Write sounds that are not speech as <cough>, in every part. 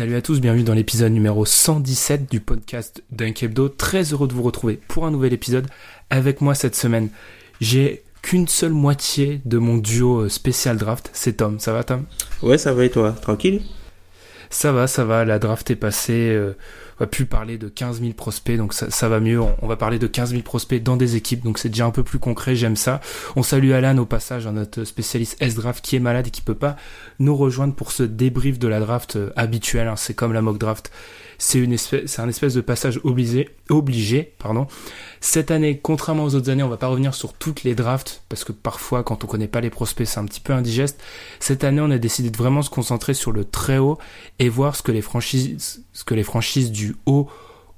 Salut à tous, bienvenue dans l'épisode numéro 117 du podcast Dunk Hebdo. Très heureux de vous retrouver pour un nouvel épisode. Avec moi cette semaine, j'ai qu'une seule moitié de mon duo euh, spécial draft, c'est Tom. Ça va Tom? Ouais, ça va et toi? Tranquille? Ça va, ça va, la draft est passée. euh, va plus parler de 15 000 prospects, donc ça, va mieux. On, on va parler de 15 000 prospects dans des équipes, donc c'est déjà un peu plus concret, j'aime ça. On salue Alan au passage, notre spécialiste S-Draft qui est malade et qui peut pas nous rejoindre pour ce débrief de la draft euh, habituel. hein. c'est comme la mock draft. C'est une espèce, c'est un espèce de passage obligé, obligé, pardon. Cette année, contrairement aux autres années, on va pas revenir sur toutes les drafts parce que parfois, quand on connaît pas les prospects, c'est un petit peu indigeste. Cette année, on a décidé de vraiment se concentrer sur le très haut et voir ce que les franchises, ce que les franchises du haut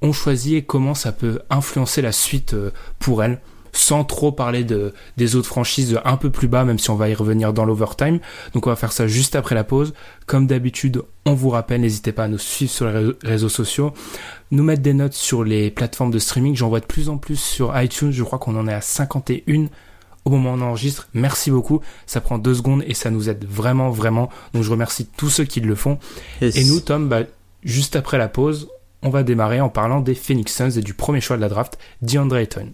ont choisi et comment ça peut influencer la suite euh, pour elles sans trop parler de, des autres franchises un peu plus bas, même si on va y revenir dans l'overtime. Donc on va faire ça juste après la pause. Comme d'habitude, on vous rappelle, n'hésitez pas à nous suivre sur les réseaux- sociaux, nous mettre des notes sur les plateformes de streaming. J'en vois de plus en plus sur iTunes. Je crois qu'on en est à 51 au moment où on enregistre. Merci beaucoup. Ça prend deux secondes et ça nous aide vraiment, vraiment. Donc je remercie tous ceux qui le font. Yes. Et nous, Tom, bah, juste après la pause, on va démarrer en parlant des Phoenix Suns et du premier choix de la draft, DeAndre Ayton.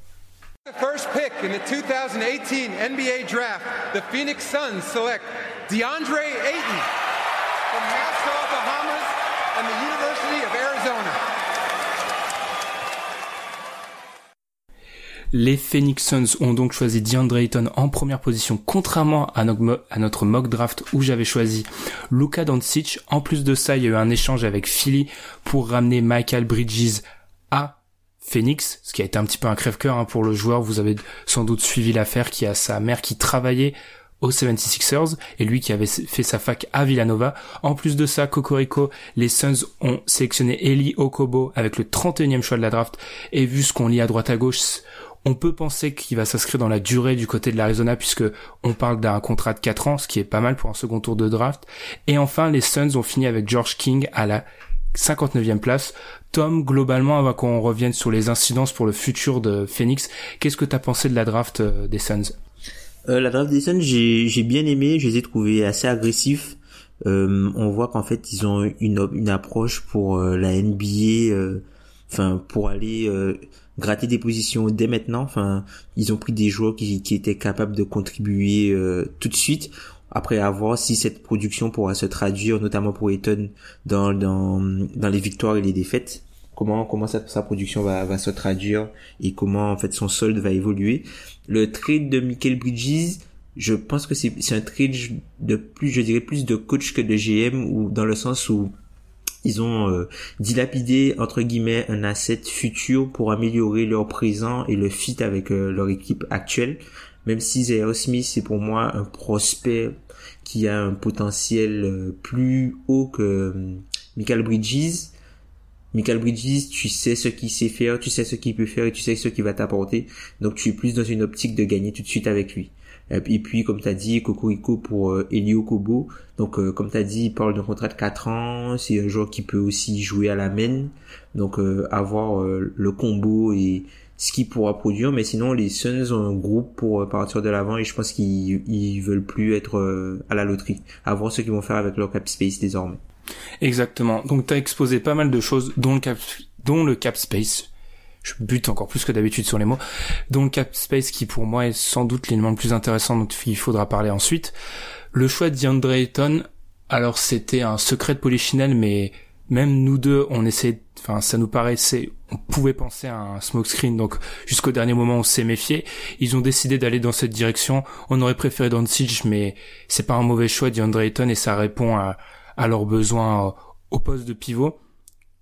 First pick in the 2018 NBA draft, the Phoenix Suns select DeAndre from Bahamas, and the University of Arizona. Les Phoenix Suns ont donc choisi DeAndre Ayton en première position, contrairement à notre, mock draft où j'avais choisi Luka Doncic. En plus de ça, il y a eu un échange avec Philly pour ramener Michael Bridges Phoenix, ce qui a été un petit peu un crève-cœur hein, pour le joueur. Vous avez sans doute suivi l'affaire qui a sa mère qui travaillait aux 76ers et lui qui avait fait sa fac à Villanova. En plus de ça, Cocorico, les Suns ont sélectionné Eli Okobo avec le 31e choix de la draft et vu ce qu'on lit à droite à gauche, on peut penser qu'il va s'inscrire dans la durée du côté de l'Arizona puisque on parle d'un contrat de 4 ans, ce qui est pas mal pour un second tour de draft. Et enfin, les Suns ont fini avec George King à la 59e place. Tom, globalement, avant qu'on revienne sur les incidences pour le futur de Phoenix, qu'est-ce que t'as pensé de la draft euh, des Suns? Euh, La draft des Suns, j'ai j'ai bien aimé, je les ai trouvés assez agressifs. Euh, on voit qu'en fait ils ont une une approche pour euh, la NBA, euh, enfin pour aller gratter des positions dès maintenant. Enfin, ils ont pris des joueurs qui, qui étaient capables de contribuer tout de suite. Après, à voir si cette production pourra se traduire, notamment pour Eton, dans dans dans les victoires et les défaites. Comment comment sa, sa production va va se traduire et comment en fait son solde va évoluer. Le trade de Michael Bridges, je pense que c'est c'est un trade de plus, je dirais plus de coach que de GM ou dans le sens où ils ont euh, dilapidé entre guillemets un asset futur pour améliorer leur présent et le fit avec euh, leur équipe actuelle. Même si Zaire Smith c'est pour moi un prospect qui a un potentiel euh, plus haut que euh, Michael Bridges. Michael Bridges, tu sais ce qu'il sait faire, tu sais ce qu'il peut faire et tu sais ce qu'il va t'apporter. Donc tu es plus dans une optique de gagner tout de suite avec lui. Euh, Et puis, comme tu as dit, Cocorico pour Elio Kobo. Donc, comme tu as dit, il parle d'un contrat de 4 ans. C'est un joueur qui peut aussi jouer à la main. Donc, avoir le combo et ce qu'il pourra produire. Mais sinon, les Suns ont un groupe pour euh, partir de l'avant et je pense qu'ils ils veulent plus être euh, à la loterie. À voir ce qu'ils vont faire avec leur cap space désormais. Exactement. Donc tu as exposé pas mal de choses, dont le cap, dont le cap space. Je bute encore plus que d'habitude sur les mots. Dont le cap space qui pour moi est sans doute l'élément le plus intéressant dont il faudra parler ensuite. Le choix de DeAndre Ayton, alors c'était un secret de Polichinelle, mais même nous deux, on essaie, enfin ça nous paraissait, on pouvait penser à un smokescreen, donc jusqu'au dernier moment on s'est méfié. Ils ont décidé d'aller dans cette direction. On aurait préféré Doncic, mais c'est pas un mauvais choix DeAndre Ayton et ça répond à, à leurs besoins au poste de pivot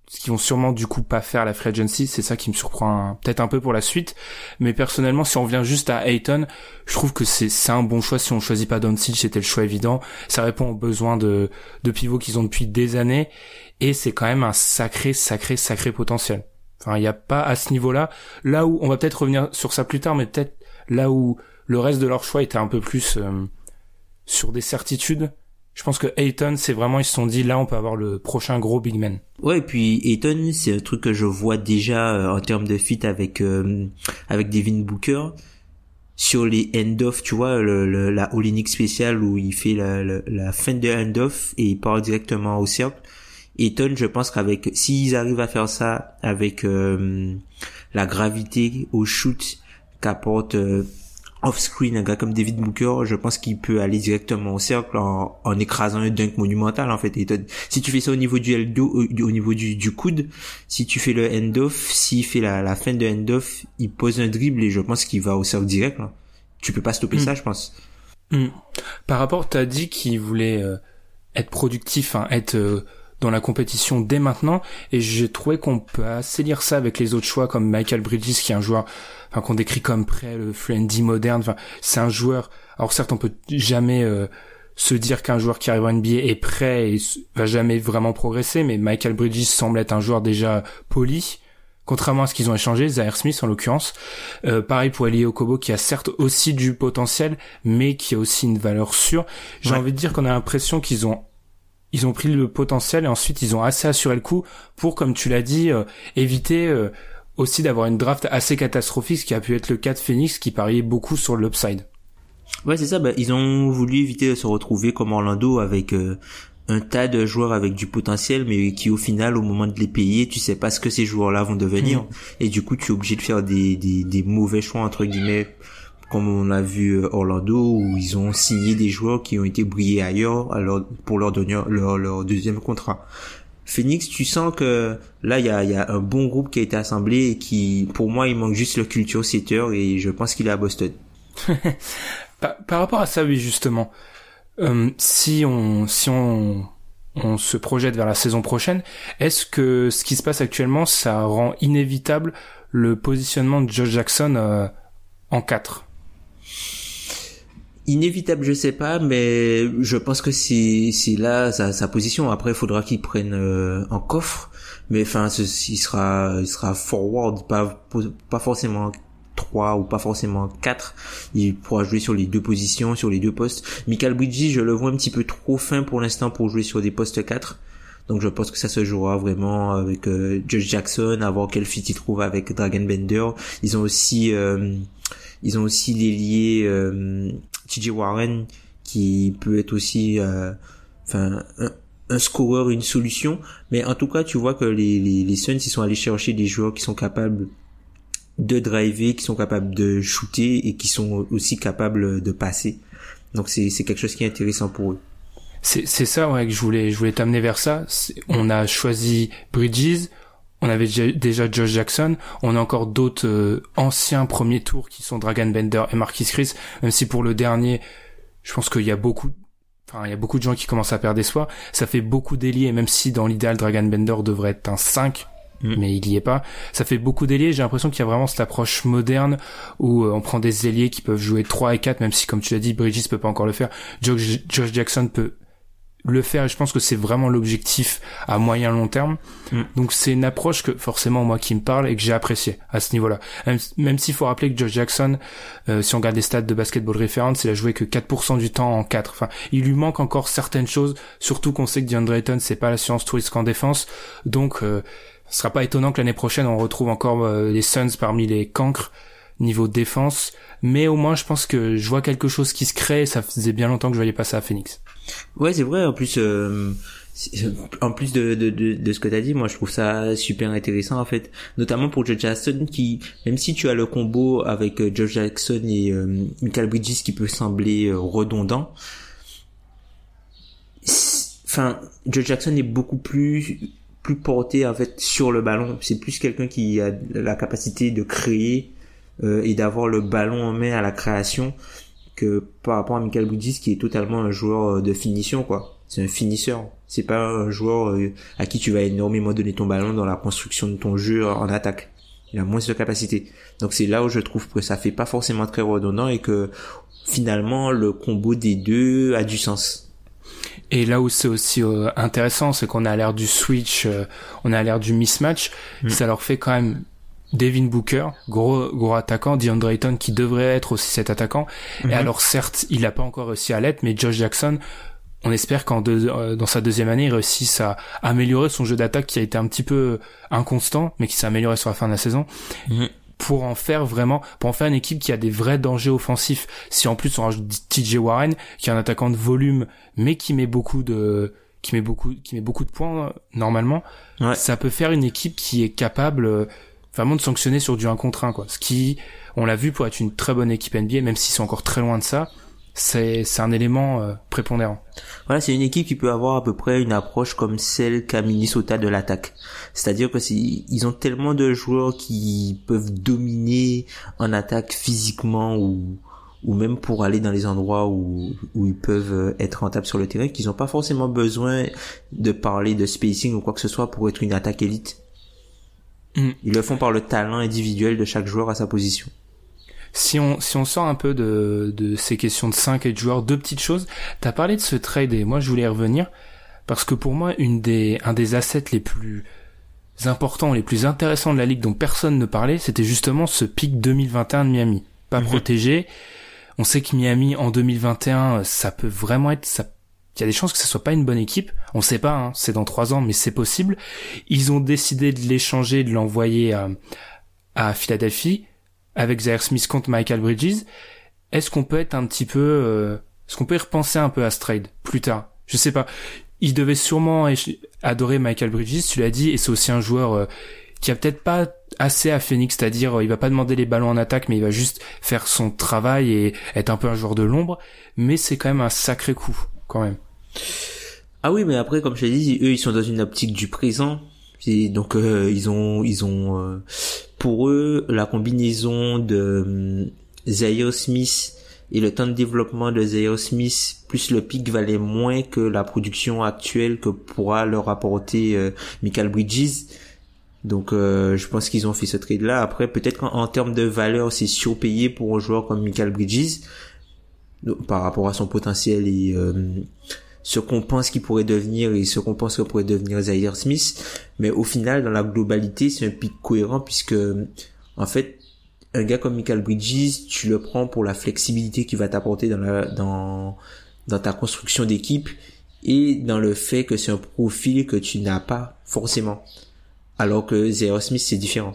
ce qu'ils vont sûrement du coup pas faire la free agency, c'est ça qui me surprend peut-être un peu pour la suite. Mais personnellement, si on revient juste à Ayton, je trouve que c'est un bon choix si on choisit pas Doncic, c'était le choix évident. Ça répond aux besoins de de pivots qu'ils ont depuis des années et c'est quand même un sacré sacré sacré potentiel. Enfin, il n'y a pas à ce niveau-là. Là où on va peut-être revenir sur ça plus tard, mais peut-être là où le reste de leur choix était un peu plus euh, sur des certitudes je pense que Ayton, c'est vraiment, ils se sont dit, là, on peut avoir le prochain gros big man. Ouais, et puis Ayton, c'est un truc que je vois déjà euh, en termes de fit avec euh, avec Devin Booker sur les end-off, tu vois, le, la Olinic spéciale où il fait la, la, fin de end-off et il part directement au cercle. Ayton, je pense qu'avec s'ils arrivent à faire ça avec euh, la gravité au shoot qu'apporte off-screen, un gars comme David Booker, je pense qu'il peut aller directement au cercle en, écrasant un dunk monumental en fait. Et si tu fais ça au niveau du L2, au, niveau du, du, coude, si tu fais le end-off, s'il fait la, la, fin de end-off, il pose un dribble et je pense qu'il va au cercle direct. Là. Tu peux pas stopper ça, mm. je pense. Mm. Par rapport, t'as dit qu'il voulait euh, être productif, hein, être euh, dans la compétition dès maintenant, et j'ai trouvé qu'on peut assez lire ça avec les autres choix comme Michael Bridges, qui est un joueur enfin qu'on décrit comme prêt, le friendly moderne. Enfin, c'est un joueur. Alors certes, on peut jamais euh, se dire qu'un joueur qui arrive en NBA est prêt et va jamais vraiment progresser, mais Michael Bridges semble être un joueur déjà poli. Contrairement à ce qu'ils ont échangé, Zaire Smith en l'occurrence. Euh, pareil pour Eli Okobo qui a certes aussi du potentiel, mais qui a aussi une valeur sûre. J'ai envie de dire qu'on a l'impression qu'ils ont ils ont pris le potentiel et ensuite ils ont assez assuré le coup pour, comme tu l'as dit, euh, éviter aussi d'avoir une draft assez catastrophique, ce qui a pu être le cas de Phoenix, qui pariait beaucoup sur l'upside. Ouais, c'est ça. Bah, ils ont voulu éviter de se retrouver comme Orlando avec euh, un tas de joueurs avec du potentiel, mais qui au final, au moment de les payer, tu sais pas ce que ces joueurs-là vont devenir. Mm. Et du coup, tu es obligé de faire des, des, des mauvais choix entre guillemets, comme on a vu euh, Orlando, où ils ont signé des joueurs qui ont été brillés ailleurs, alors pour leur donner leur, deuxième contrat. Phoenix, tu sens que là, il y a, un bon groupe qui a été assemblé et qui, pour moi, il manque juste le culture setter et je pense qu'il est à Boston. <laughs> par, rapport à ça, oui, justement, euh, si on, si on se projette vers la saison prochaine, est-ce que ce qui se passe actuellement, ça rend inévitable le positionnement de Josh Jackson euh, en 4 Inévitable, je sais pas, mais je pense que c'est c'est là sa, sa, position. Après, il faudra qu'il prenne euh, en coffre, mais enfin, il sera il sera forward, pas pas forcément 3 ou pas forcément 4. Il pourra jouer sur les deux positions, sur les deux postes. Michael Bridges, je le vois un petit peu trop fin pour l'instant pour jouer sur des postes 4. Donc je pense que ça se jouera vraiment avec euh, Josh Jackson, à voir quel fit il trouve avec Dragon Bender. Ils ont aussi euh, ils ont aussi liés euh, TJ Warren qui peut être aussi euh, enfin un, un, scoreur, une solution. Mais en tout cas, tu vois que les, les, les Suns, ils sont allés chercher des joueurs qui sont capables de driver, qui sont capables de shooter et qui sont aussi capables de passer. Donc c'est c'est quelque chose qui est intéressant pour eux. C'est c'est ça ouais que je voulais je voulais t'amener vers ça. On a choisi Bridges, on avait déjà Josh Jackson, on a encore d'autres euh, anciens premiers tours qui sont Dragon Bender et Marquis Chris, même si pour le dernier, je pense qu'il y a beaucoup enfin il y a beaucoup de gens qui commencent à perdre espoir, ça fait beaucoup d'ailiers même si dans l'idéal Dragon Bender devrait être un 5 mm. mais il y est pas. Ça fait beaucoup d'ailiers, j'ai l'impression qu'il y a vraiment cette approche moderne où euh, on prend des ailiers qui peuvent jouer 3 et 4 même si comme tu l'as dit Bridges peut pas encore le faire. Josh, Josh Jackson peut le faire et je pense que c'est vraiment l'objectif à moyen long terme. Mm. Donc c'est une approche que forcément moi qui me parle et que j'ai apprécié à ce niveau-là. Même, s'il faut rappeler que Josh Jackson, euh, si on regarde les stats de basketball référence, il a joué que 4% du temps en 4. Enfin, il lui manque encore certaines choses, surtout qu'on sait que DeAndre Ayton c'est pas la science touriste en défense. Donc euh, ce sera pas étonnant que l'année prochaine on retrouve encore euh, les Suns parmi les cancres niveau défense, mais au moins je pense que je vois quelque chose qui se crée, ça faisait bien longtemps que je voyais pas ça à Phoenix. Ouais, c'est vrai. En plus, euh, En plus de, de, de, de ce que tu as dit, moi je trouve ça super intéressant en fait, notamment pour Joe Jackson qui, même si tu as le combo avec euh, Joe Jackson et euh, Michael Bridges qui peut sembler euh, redondant, enfin Joe Jackson est beaucoup plus plus porté en fait sur le ballon. C'est plus quelqu'un qui a la capacité de créer euh, et d'avoir le ballon en main à la création que par rapport à Michael Bridges qui est totalement un joueur de finition quoi c'est un finisseur. C'est pas un joueur euh, à qui tu vas énormément donner ton ballon dans la construction de ton jeu en attaque. Il a moins de capacité. Donc c'est là où je trouve que ça fait pas forcément très redondant et que finalement le combo des deux a du sens. Et là où c'est aussi euh, intéressant, c'est qu'on a l'air du switch, euh, on a l'air du mismatch. Mm. Ça leur fait quand même Devin Booker, gros gros attaquant, DeAndre Ayton qui devrait être aussi cet attaquant. Et mm-hmm. alors certes, il n'a pas encore réussi à l'être, mais Josh Jackson, on espère qu'en euh, dans sa deuxième année, il réussisse à améliorer son jeu d'attaque qui a été un petit peu inconstant, mais qui s'est amélioré sur la fin de la saison. Mhm. Pour en faire vraiment, pour en faire une équipe qui a des vrais dangers offensifs. Si en plus on rajoute TJ Warren, qui est un attaquant de volume, mais qui met beaucoup de, qui met beaucoup, qui met beaucoup de points normalement, ça peut faire une équipe qui est capable euh, vraiment de sanctionner sur du 1 contre 1 quoi. Ce qui, on l'a vu pour être une très bonne équipe NBA, même s'ils sont encore très loin de ça c'est un élément euh, prépondérant. Voilà, c'est une équipe qui peut avoir à peu près une approche comme celle qu'a Minnesota de l'attaque. C'est-à-dire que ils ont tellement de joueurs qui peuvent dominer en attaque physiquement ou ou même pour aller dans les endroits où, où ils peuvent être rentables sur le terrain, qu'ils n'ont pas forcément besoin de parler de spacing ou quoi que ce soit pour être une attaque élite. Mm. Ils le font par le talent individuel de chaque joueur à sa position. Si on, si on sort un peu de, de ces questions de 5 et de joueurs, deux petites choses. T'as parlé de ce trade et moi je voulais y revenir parce que pour moi, une des, un des assets les plus importants, les plus intéressants de la ligue dont personne ne parlait, c'était justement ce pic 2021 de Miami. Pas mhm. protégé. On sait que Miami en 2021, ça peut vraiment être, ça, il y a des chances que ce soit pas une bonne équipe. On sait pas, hein, c'est dans trois ans, mais c'est possible. Ils ont décidé de l'échanger, de l'envoyer à, à Philadelphie avec Zaire Smith contre Michael Bridges, est-ce qu'on peut être un petit peu, euh, est-ce qu'on peut y repenser un peu à ce trade plus tard? Je sais pas. Il devait sûrement adorer Michael Bridges, tu l'as dit, et c'est aussi un joueur euh, qui a peut-être pas assez à Phoenix, c'est-à-dire euh, il va pas demander les ballons en attaque, mais il va juste faire son travail et être un peu un joueur de l'ombre. Mais c'est quand même un sacré coup, quand même. Ah oui, mais après, comme je t'ai dit, eux, ils sont dans une optique du présent. Et donc, ils ont, ils ont, pour eux, la combinaison de hum, Zaire Smith et le temps de développement de Zaire Smith plus le pic valait moins que la production actuelle que pourra leur apporter euh, Michael Bridges. Donc euh, je pense qu'ils ont fait ce trade là. Après peut-être qu'en termes de valeur c'est surpayé pour un joueur comme Michael Bridges par rapport à son potentiel et euh, ce qu'on pense qu'il pourrait devenir et ce qu'on pense que pourrait devenir Zaire Smith. Mais au final, dans la globalité, c'est un pic cohérent puisque, en fait, un gars comme Michael Bridges, tu le prends pour la flexibilité qu'il va t'apporter dans la, dans, dans ta construction d'équipe et dans le fait que c'est un profil que tu n'as pas forcément. Alors que Zaire Smith, c'est différent.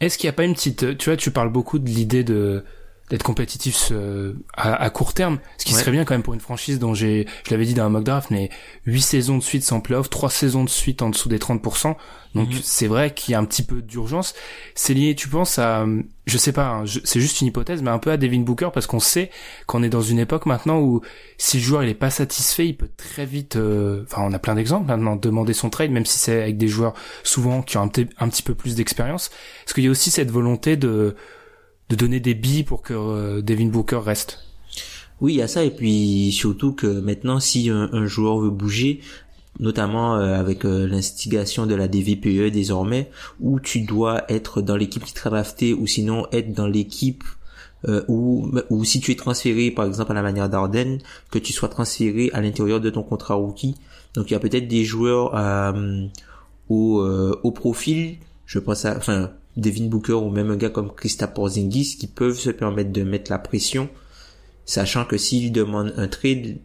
Est-ce qu'il n'y a pas une petite, tu vois, tu parles beaucoup de l'idée de, d'être compétitif euh, à, court terme, ce qui serait bien quand même pour une franchise dont j'ai, je l'avais dit dans un mock draft, mais 8 saisons de suite sans playoff, 3 saisons de suite en dessous des 30%. Donc mhm. c'est vrai qu'il y a un petit peu d'urgence. C'est lié, tu penses à, je sais pas, hein, c'est juste une hypothèse, mais un peu à Devin Booker parce qu'on sait qu'on est dans une époque maintenant où si le joueur il est pas satisfait, il peut très vite, euh, enfin on a plein d'exemples maintenant, demander son trade, même si c'est avec des joueurs souvent qui ont un, un petit peu plus d'expérience. Parce qu'il y a aussi cette volonté de de donner des billes pour que euh, Devin Booker reste. Oui, il y a ça et puis surtout que maintenant si un, joueur veut bouger, notamment euh, avec euh, l'instigation de la DVPE désormais, où tu dois être dans l'équipe qui t'a drafté ou sinon être dans l'équipe ou, ou si tu es transféré par exemple à la manière d'Arden, que tu sois transféré à l'intérieur de ton contrat rookie. Donc il y a peut-être des joueurs au, au profil, je pense à, enfin Devin Booker ou même un gars comme Krista Porzingis qui peuvent se permettre de mettre la pression, sachant que s'il demande un trade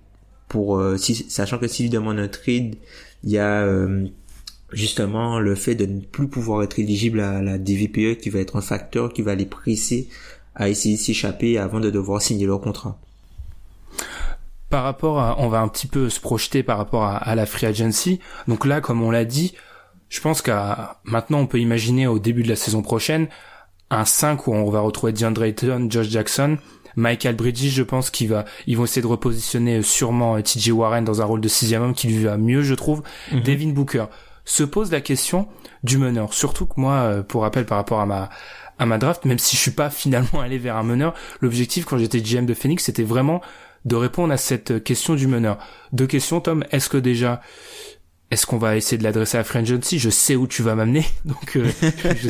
pour, euh, sachant que s'il demande un trade, il y a euh, justement le fait de ne plus pouvoir être éligible à la DVPE qui va être un facteur qui va les presser à essayer de s'échapper avant de devoir signer leur contrat. par rapport à, on va un petit peu se projeter par rapport à la free agency. Donc là, comme on l'a dit, je pense qu'à maintenant on peut imaginer au début de la saison prochaine un 5 où on va retrouver DeAndre Ayton, Josh Jackson, Michael Bridges, je pense qu'ils va, ils vont essayer de repositionner sûrement euh, TJ Warren dans un rôle de sixième homme qui lui va mieux, je trouve. Mhm. Devin Booker se pose la question du meneur. Surtout que moi, euh, pour rappel, par rapport à ma à ma draft, même si je suis pas <laughs> finalement allé vers un meneur, l'objectif quand j'étais GM de Phoenix, c'était vraiment de répondre à cette question du meneur. Deux questions, Tom. Est-ce que déjà est-ce qu'on va essayer de l'adresser à Free Agency Je sais où tu vas m'amener. <laughs> Donc, euh, je.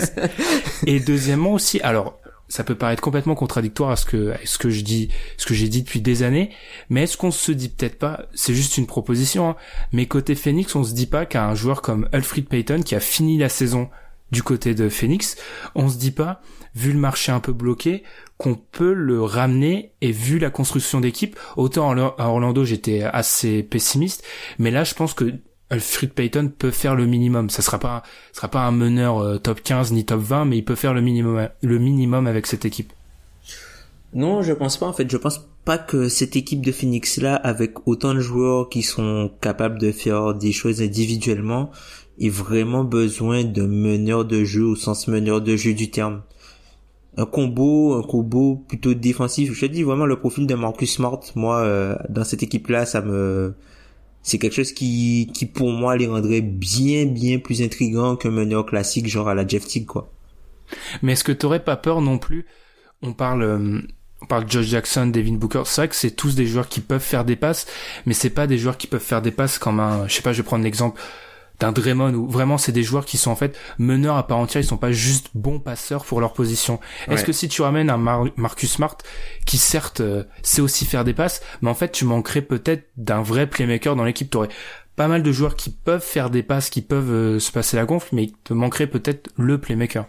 Et deuxièmement aussi, alors ça peut paraître complètement contradictoire à ce que à ce que je dis, ce que j'ai dit depuis des années, mais est-ce qu'on se dit peut-être pas, c'est juste une proposition, hein, mais côté Phoenix, on se dit pas qu'un joueur comme Alfred Payton qui a fini la saison du côté de Phoenix, on se dit pas, vu le marché un peu bloqué, qu'on peut le ramener et vu la construction d'équipe, autant à Orlando j'étais assez pessimiste, mais là je pense que Alfred Payton peut faire le minimum. Ça sera pas, sera pas un meneur euh, top 15 ni top 20, mais il peut faire le minimum, le minimum avec cette équipe. Non, je pense pas. En fait, je pense pas que cette équipe de Phoenix là, avec autant de joueurs qui sont capables de faire des choses individuellement, ait vraiment besoin d'un meneur de jeu au sens meneur de jeu du terme. Un combo, un combo plutôt défensif. Je te dis vraiment le profil de Marcus Smart. Moi, euh, dans cette équipe là, ça me c'est quelque chose qui, qui pour moi les rendrait bien bien plus intrigants qu'un meneur classique genre à la Jeff Teague quoi. Mais est-ce que t'aurais pas peur non plus On parle euh, on parle Josh Jackson, Devin Booker, c'est vrai que c'est tous des joueurs qui peuvent faire des passes, mais c'est pas des joueurs qui peuvent faire des passes comme un je sais pas, je vais prendre l'exemple d'un Draymond où vraiment c'est des joueurs qui sont en fait meneurs à part entière, ils sont pas juste bons passeurs pour leur position. Est-ce que si tu ramènes un Marcus Smart qui certes euh, sait aussi faire des passes, mais en fait tu manquerais peut-être d'un vrai playmaker dans l'équipe, t'aurais pas mal de joueurs qui peuvent faire des passes, qui peuvent euh, se passer la gonfle, mais il te manquerait peut-être le playmaker.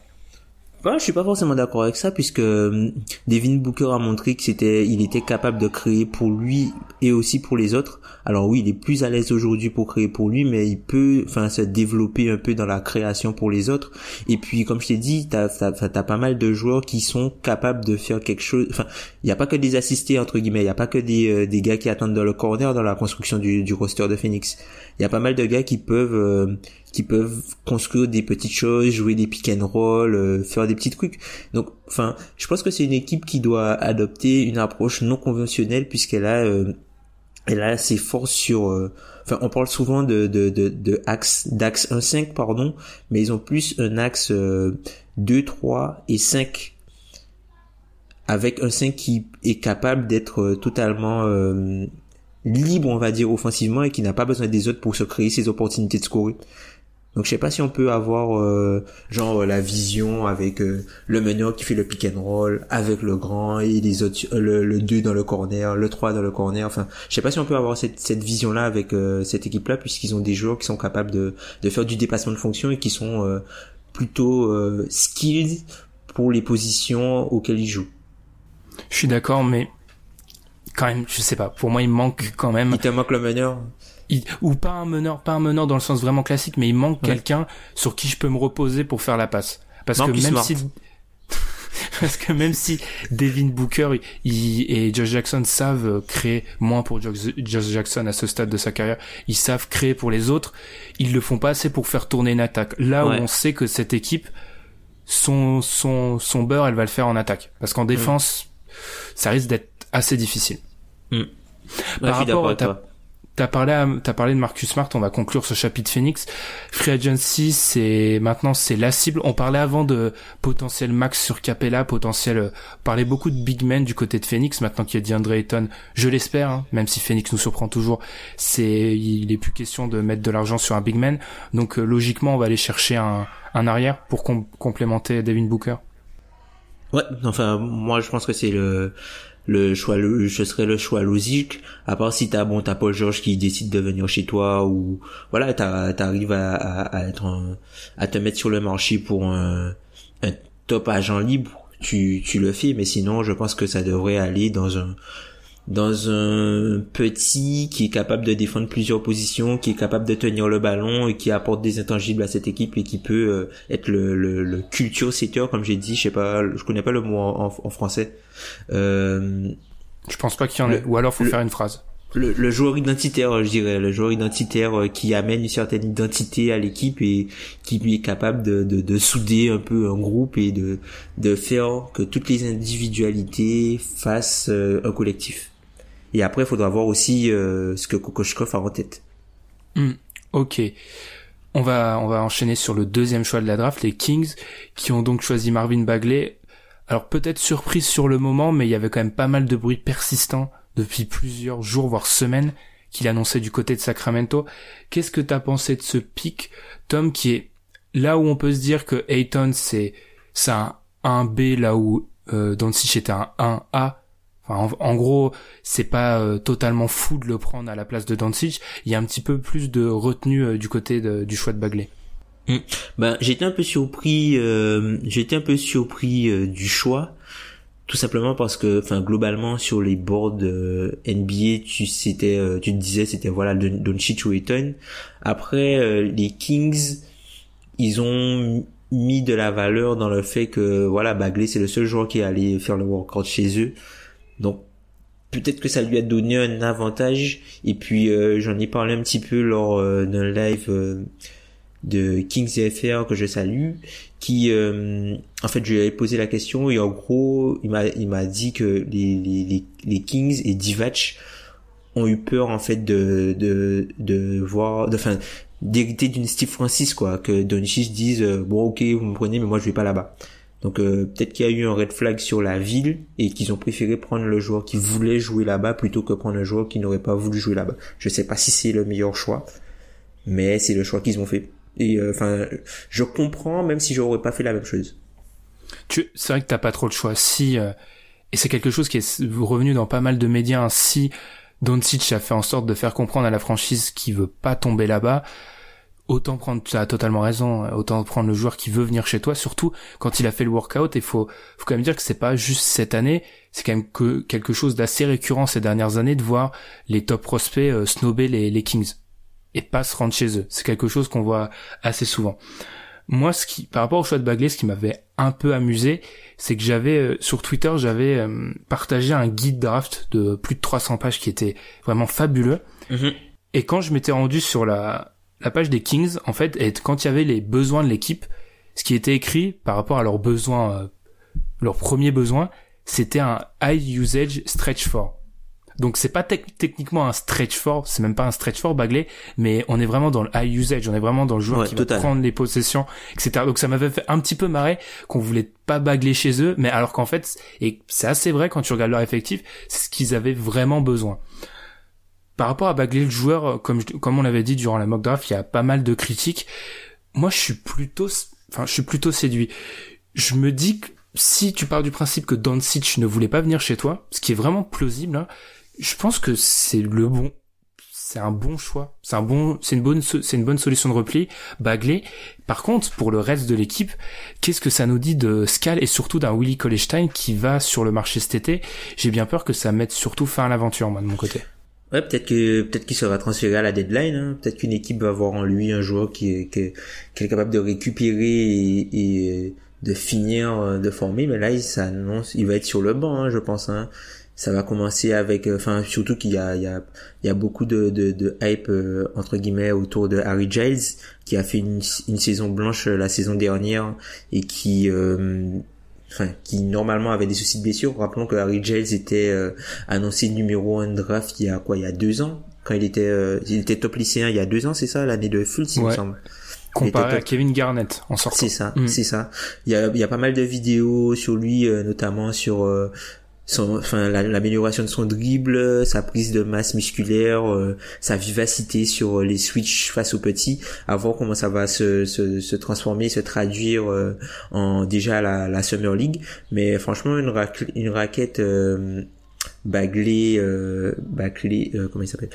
Je suis pas forcément d'accord avec ça puisque euh, Devin Booker a montré que c'était, il était capable de créer pour lui et aussi pour les autres. Alors oui, il est plus à l'aise aujourd'hui pour créer pour lui, mais il peut, enfin, se développer un peu dans la création pour les autres. Et puis, comme je t'ai dit, t'as, t'as, t'as pas mal de joueurs qui sont capables de faire quelque chose. Enfin, il y a pas que des assistés entre guillemets, il y a pas que des, euh, des gars qui attendent dans le corner dans la construction du, du roster de Phoenix. Il y a pas mal de gars qui peuvent euh, qui peuvent construire des petites choses, jouer des pick and roll, euh, faire des petits trucs. Donc, enfin, je pense que c'est une équipe qui doit adopter une approche non conventionnelle puisqu'elle a, euh, elle a ses forces sur. euh, Enfin, on parle souvent de de de, axe d'axe 1-5 pardon, mais ils ont plus un axe euh, 2, 3 et 5 avec un 5 qui est capable d'être euh, totalement euh, libre, on va dire, offensivement et qui n'a pas besoin des autres pour se créer ses opportunités de scorer. Donc je sais pas si on peut avoir euh, genre la vision avec euh, le meneur qui fait le pick and roll avec le grand et les autres euh, le, le 2 dans le corner, le 3 dans le corner. Enfin, je sais pas si on peut avoir cette, cette vision là avec euh, cette équipe là puisqu'ils ont des joueurs qui sont capables de, de faire du dépassement de fonction et qui sont euh, plutôt euh, skilled pour les positions auxquelles ils jouent. Je suis d'accord, mais quand même, je sais pas. Pour moi, il manque quand même, Il te manque le meneur? Il- ou pas un meneur, pas un meneur dans le sens vraiment classique, mais il manque quelqu'un sur qui je peux me reposer pour faire la passe. Parce que même si <laughs> parce que même si Devin Booker il- et Josh Jackson savent créer moins pour Josh Jackson à ce stade de sa carrière, ils savent créer pour les autres, ils le font pas assez pour faire tourner une attaque. Là Ouais. où on sait que cette équipe son son son beurre, elle va le faire en attaque parce qu'en défense ça risque d'être assez difficile. Ouais, Par rapport à ta- toi. T'as parlé, parlé de Marcus Smart. On va conclure ce chapitre Phoenix. Free agency, c'est maintenant c'est la cible. On parlait avant de potentiel max sur Capella, potentiel. euh, On parlait beaucoup de big men du côté de Phoenix. Maintenant qu'il y a DeAndre Ayton, je l'espère. hein, même si Phoenix nous surprend toujours, c'est il est plus question de mettre de l'argent sur un big man. Donc euh, logiquement, on va aller chercher un, arrière pour com- complémenter Devin Booker. Ouais, enfin moi je pense que c'est le le choix ce serait le choix logique. À part si t'as bon t'as Paul George qui décide de venir chez toi ou voilà t'arrives à, à, être à te mettre sur le marché pour un, un top agent libre tu tu le fais. Mais sinon je pense que ça devrait aller dans un dans un petit qui est capable de défendre plusieurs positions, qui est capable de tenir le ballon et qui apporte des intangibles à cette équipe et qui peut euh, être le, le, le culture setter comme j'ai dit, je sais pas, je connais pas le mot en, en- en français. Euh, Je pense pas qu'il y en ait. Ou alors faut le- faire une phrase. le, le, joueur identitaire, je dirais, le joueur identitaire euh, qui amène une certaine identité à l'équipe et qui est capable de, de, de, souder un peu un groupe et de, de faire que toutes les individualités fassent euh, un collectif. Et après, il faudra voir aussi euh, ce que Kokoshkov a en tête. Hmm, ok. On va, on va enchaîner sur le deuxième choix de la draft, les Kings, qui ont donc choisi Marvin Bagley. Alors peut-être surprise sur le moment, mais il y avait quand même pas mal de bruit persistant depuis plusieurs jours, voire semaines, qu'il annonçait du côté de Sacramento. Qu'est-ce que t'as pensé de ce pic, Tom, qui est là où on peut se dire que Ayton c'est c'est un 1B là où euh, Doncic était un 1A. Enfin, en, gros, c'est pas euh, totalement fou de le prendre à la place de Doncic. Il y a un petit peu plus de retenue euh, du côté du choix de Bagley. Mmh. Ben, j'étais un peu surpris. Euh, j'étais un peu surpris du choix tout simplement parce que enfin globalement sur les boards euh, NBA tu c'était euh, tu te disais c'était voilà Doncic ou Eton après euh, les Kings ils ont mis de la valeur dans le fait que voilà Bagley c'est le seul joueur qui est allé faire le workout chez eux donc peut-être que ça lui a donné un avantage. Et puis j'en ai parlé un petit peu lors d'un live de Kings FR que je salue qui euh, en fait je lui avais posé la question et en gros il m'a il m'a dit que les, Kings et Divac ont eu peur en fait de de de voir enfin d'hériter d'une Steve Francis quoi que Doncic dise euh, bon ok vous me prenez mais moi je vais pas là-bas donc euh, peut-être qu'il y a eu un red flag sur la ville et qu'ils ont préféré prendre le joueur qui voulait jouer là-bas plutôt que prendre un joueur qui n'aurait pas voulu jouer là-bas je sais pas si c'est le meilleur choix mais c'est le choix qu'ils ont fait et euh, enfin, je comprends, même si j'aurais pas fait la même chose. Tu, c'est vrai que t'as pas trop le choix. Si euh, et c'est quelque chose qui est revenu dans pas mal de médias. Hein, si Doncic a fait en sorte de faire comprendre à la franchise qu'il veut pas tomber là-bas, autant prendre, tu as totalement raison, autant prendre le joueur qui veut venir chez toi, surtout quand il a fait le workout. Et faut, faut quand même dire que c'est pas juste cette année, c'est quand même que quelque chose d'assez récurrent ces dernières années de voir les top prospects euh, snobber les, les Kings et pas se rendre chez eux. C'est quelque chose qu'on voit assez souvent. Moi, ce qui, par rapport au choix de Bagley, ce qui m'avait un peu amusé, c'est que j'avais euh, sur Twitter, j'avais euh, partagé un guide draft de plus de 300 pages qui était vraiment fabuleux. Mhm. Et quand je m'étais rendu sur la la page des Kings, en fait, et quand il y avait les besoins de l'équipe, ce qui était écrit par rapport à leurs besoins, euh, leurs premiers besoins, c'était un high usage stretch for. Donc c'est pas techniquement un stretch fort, c'est même pas un stretch fort Bagley, mais on est vraiment dans le high usage, on est vraiment dans le joueur qui va prendre les possessions, etc. Donc ça m'avait fait un petit peu marrer qu'on voulait pas Bagley chez eux, mais alors qu'en fait, et c'est assez vrai quand tu regardes leur effectif, c'est ce qu'ils avaient vraiment besoin. Par rapport à Bagley, le joueur, comme, comme on l'avait dit durant la mock draft, il y a pas mal de critiques. Moi, je suis plutôt, enfin, je suis plutôt séduit. Je me dis que si tu pars du principe que Doncic ne voulait pas venir chez toi, ce qui est vraiment plausible, hein, je pense que c'est le bon c'est un bon choix. C'est un bon, c'est une bonne, c'est une bonne solution de repli. Bagley. Par contre, pour le reste de l'équipe, qu'est-ce que ça nous dit de Scal et surtout d'un Willy Kolestein qui va sur le marché cet été? J'ai bien peur que ça mette surtout fin à l'aventure, moi, de mon côté. Ouais, peut-être que peut-être qu'il sera transféré à la deadline. Hein. Peut-être qu'une équipe va avoir en lui un joueur qui est, qui est, capable de récupérer et, de finir euh, de former. Mais là, il s'annonce, il va être sur le banc, hein, je pense. Hein ça va commencer avec euh, enfin surtout qu'il y a il y a il y a beaucoup de de, de hype euh, entre guillemets autour de Harry Giles qui a fait une, une saison blanche euh, la saison dernière et qui enfin qui normalement avait des soucis de blessure rappelons que Harry Giles était annoncé numéro 1 draft il y a quoi il y a deux ans? Quand il était il était top lycéen il y a deux ans c'est ça l'année de Fultz il me semble comparé à Kevin Garnett en sortant. C'est ça, mm. c'est ça. Il y a, il y a pas mal de vidéos sur lui, notamment sur enfin l'amélioration de son dribble, sa prise de masse musculaire, euh, sa vivacité sur euh, les switches face aux petits, à voir comment ça va se, se, se transformer, se traduire euh, en déjà la, la Summer League. Mais franchement, une, une raquette Bagley, Bagley, comment il s'appelle?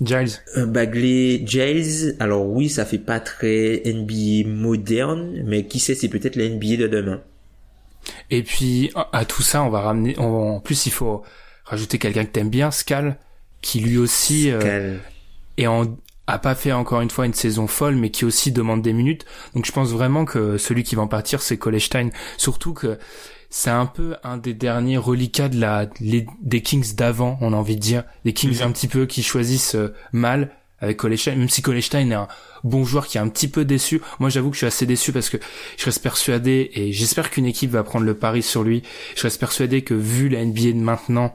Giles. Bagley, Giles. Alors oui, ça fait pas très NBA moderne, mais qui sait, c'est peut-être la NBA de demain. Et puis à tout ça, on va ramener. en plus, il faut rajouter quelqu'un que t'aimes bien, Scal, qui lui aussi euh, est en a pas fait encore une fois une saison folle, mais qui aussi demande des minutes. Donc je pense vraiment que celui qui va en partir, c'est Kolestein. Surtout que c'est un peu un des derniers reliquats de la des Kings d'avant, on a envie de dire, des Kings Mhm. un petit peu qui choisissent euh, mal avec Kolestein, même si Kolestein est un bon joueur qui est un petit peu déçu. Moi, j'avoue que je suis assez déçu parce que je reste persuadé et j'espère qu'une équipe va prendre le pari sur lui. Je reste persuadé que vu la NBA de maintenant,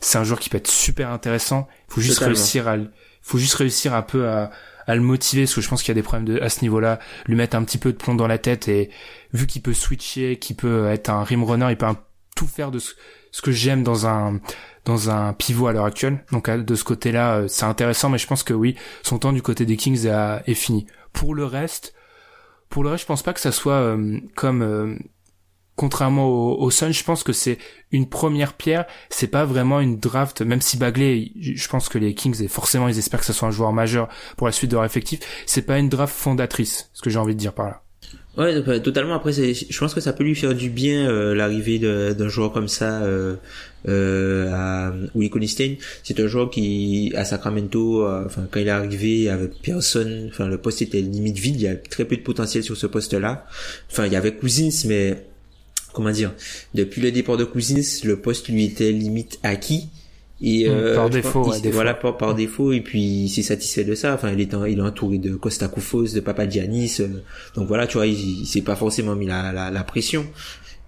c'est un joueur qui peut être super intéressant. Il faut juste Totalement. réussir à, faut juste réussir un peu à, à le motiver parce que je pense qu'il y a des problèmes de, à ce niveau-là. Lui mettre un petit peu de plomb dans la tête et vu qu'il peut switcher, qu'il peut être un rim runner, il peut un- tout faire de ce, ce que j'aime dans un dans un pivot à l'heure actuelle. Donc à- de ce côté-là, euh, c'est intéressant, mais je pense que oui, son temps du côté des Kings est, est fini. Pour le reste, pour le reste, je pense pas que ça soit euh, comme euh, contrairement au, Suns, je pense que c'est une première pierre. C'est pas vraiment une draft, même si Bagley, je pense que les Kings et forcément ils espèrent que ça soit un joueur majeur pour la suite de leur effectif. C'est pas une draft fondatrice, ce que j'ai envie de dire par là. Ouais, bah, totalement. Après, je pense que ça peut lui faire du bien euh, l'arrivée d'un joueur comme ça euh, euh, à Willie. C'est un joueur qui à Sacramento, euh, enfin quand il est arrivé avec personne, enfin le poste était limite vide. Il y a très peu de potentiel sur ce poste-là. Enfin, il y avait Cousins, mais comment dire, depuis le départ de Cousins, le poste lui était limite acquis. Et Mm, euh, par défaut, ouais, voilà par, par défaut et puis il s'est satisfait de ça. Enfin il est il est entouré de Costa Koufos de Papagiannis euh, donc voilà tu vois il, il s'est pas forcément mis la, la, la pression.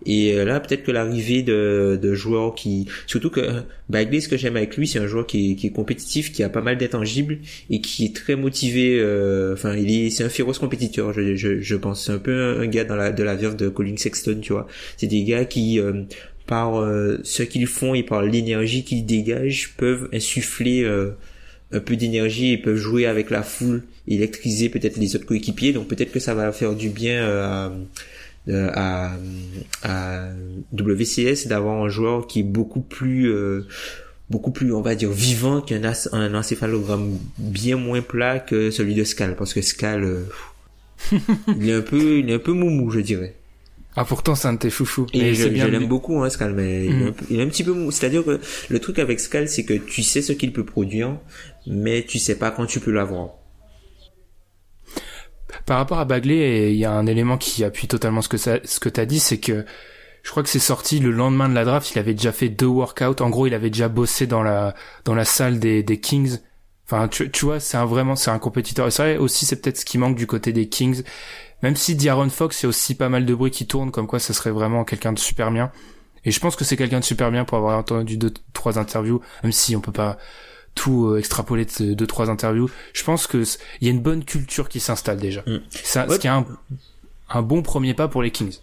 Et euh, là peut-être que l'arrivée de, de joueurs qui surtout que euh, Bagley ce que j'aime avec lui c'est un joueur qui est, qui est compétitif qui a pas mal d'intangibles et qui est très motivé euh, enfin il est c'est un féroce compétiteur je, je, je pense. C'est un peu un, un gars dans la de la verve de Colin Sexton tu vois. C'est des gars qui euh, par euh, ce qu'ils font et par l'énergie qu'ils dégagent peuvent insuffler euh, un peu d'énergie et peuvent jouer avec la foule électriser peut-être les autres coéquipiers. Donc peut-être que ça va faire du bien euh, à, à, à WCS d'avoir un joueur qui est beaucoup plus euh, beaucoup plus on va dire vivant qu'un un encéphalogramme bien moins plat que celui de Scal parce que Scal euh, <laughs> il est un peu il est un peu moumou je dirais Ah pourtant c'est un de tes chouchous. et je, bien l'aime beaucoup, hein, Scal, mais il, est Mm. un il est un petit peu mou. C'est-à-dire que le truc avec Scal, c'est que tu sais ce qu'il peut produire, mais tu sais pas quand tu peux l'avoir. Par rapport à Bagley, il y a un élément qui appuie totalement ce que ça, ce que t'as dit, c'est que je crois que c'est sorti le lendemain de la draft, il avait déjà fait deux workouts. En gros, il avait déjà bossé dans la dans la salle des, des Kings. Enfin, tu, tu vois, c'est un vraiment, c'est un compétiteur. Et c'est vrai aussi, c'est peut-être ce qui manque du côté des Kings. Même si D'Aaron Fox, il y a aussi pas mal de bruit qui tourne, comme quoi ça serait vraiment quelqu'un de super bien. Et je pense que c'est quelqu'un de super bien pour avoir entendu deux, trois interviews, même si on peut pas tout euh, extrapoler de deux, trois interviews. Je pense que il y a une bonne culture qui s'installe déjà. Mm. Ça, Ouais. Ce qui est un, un bon premier pas pour les Kings.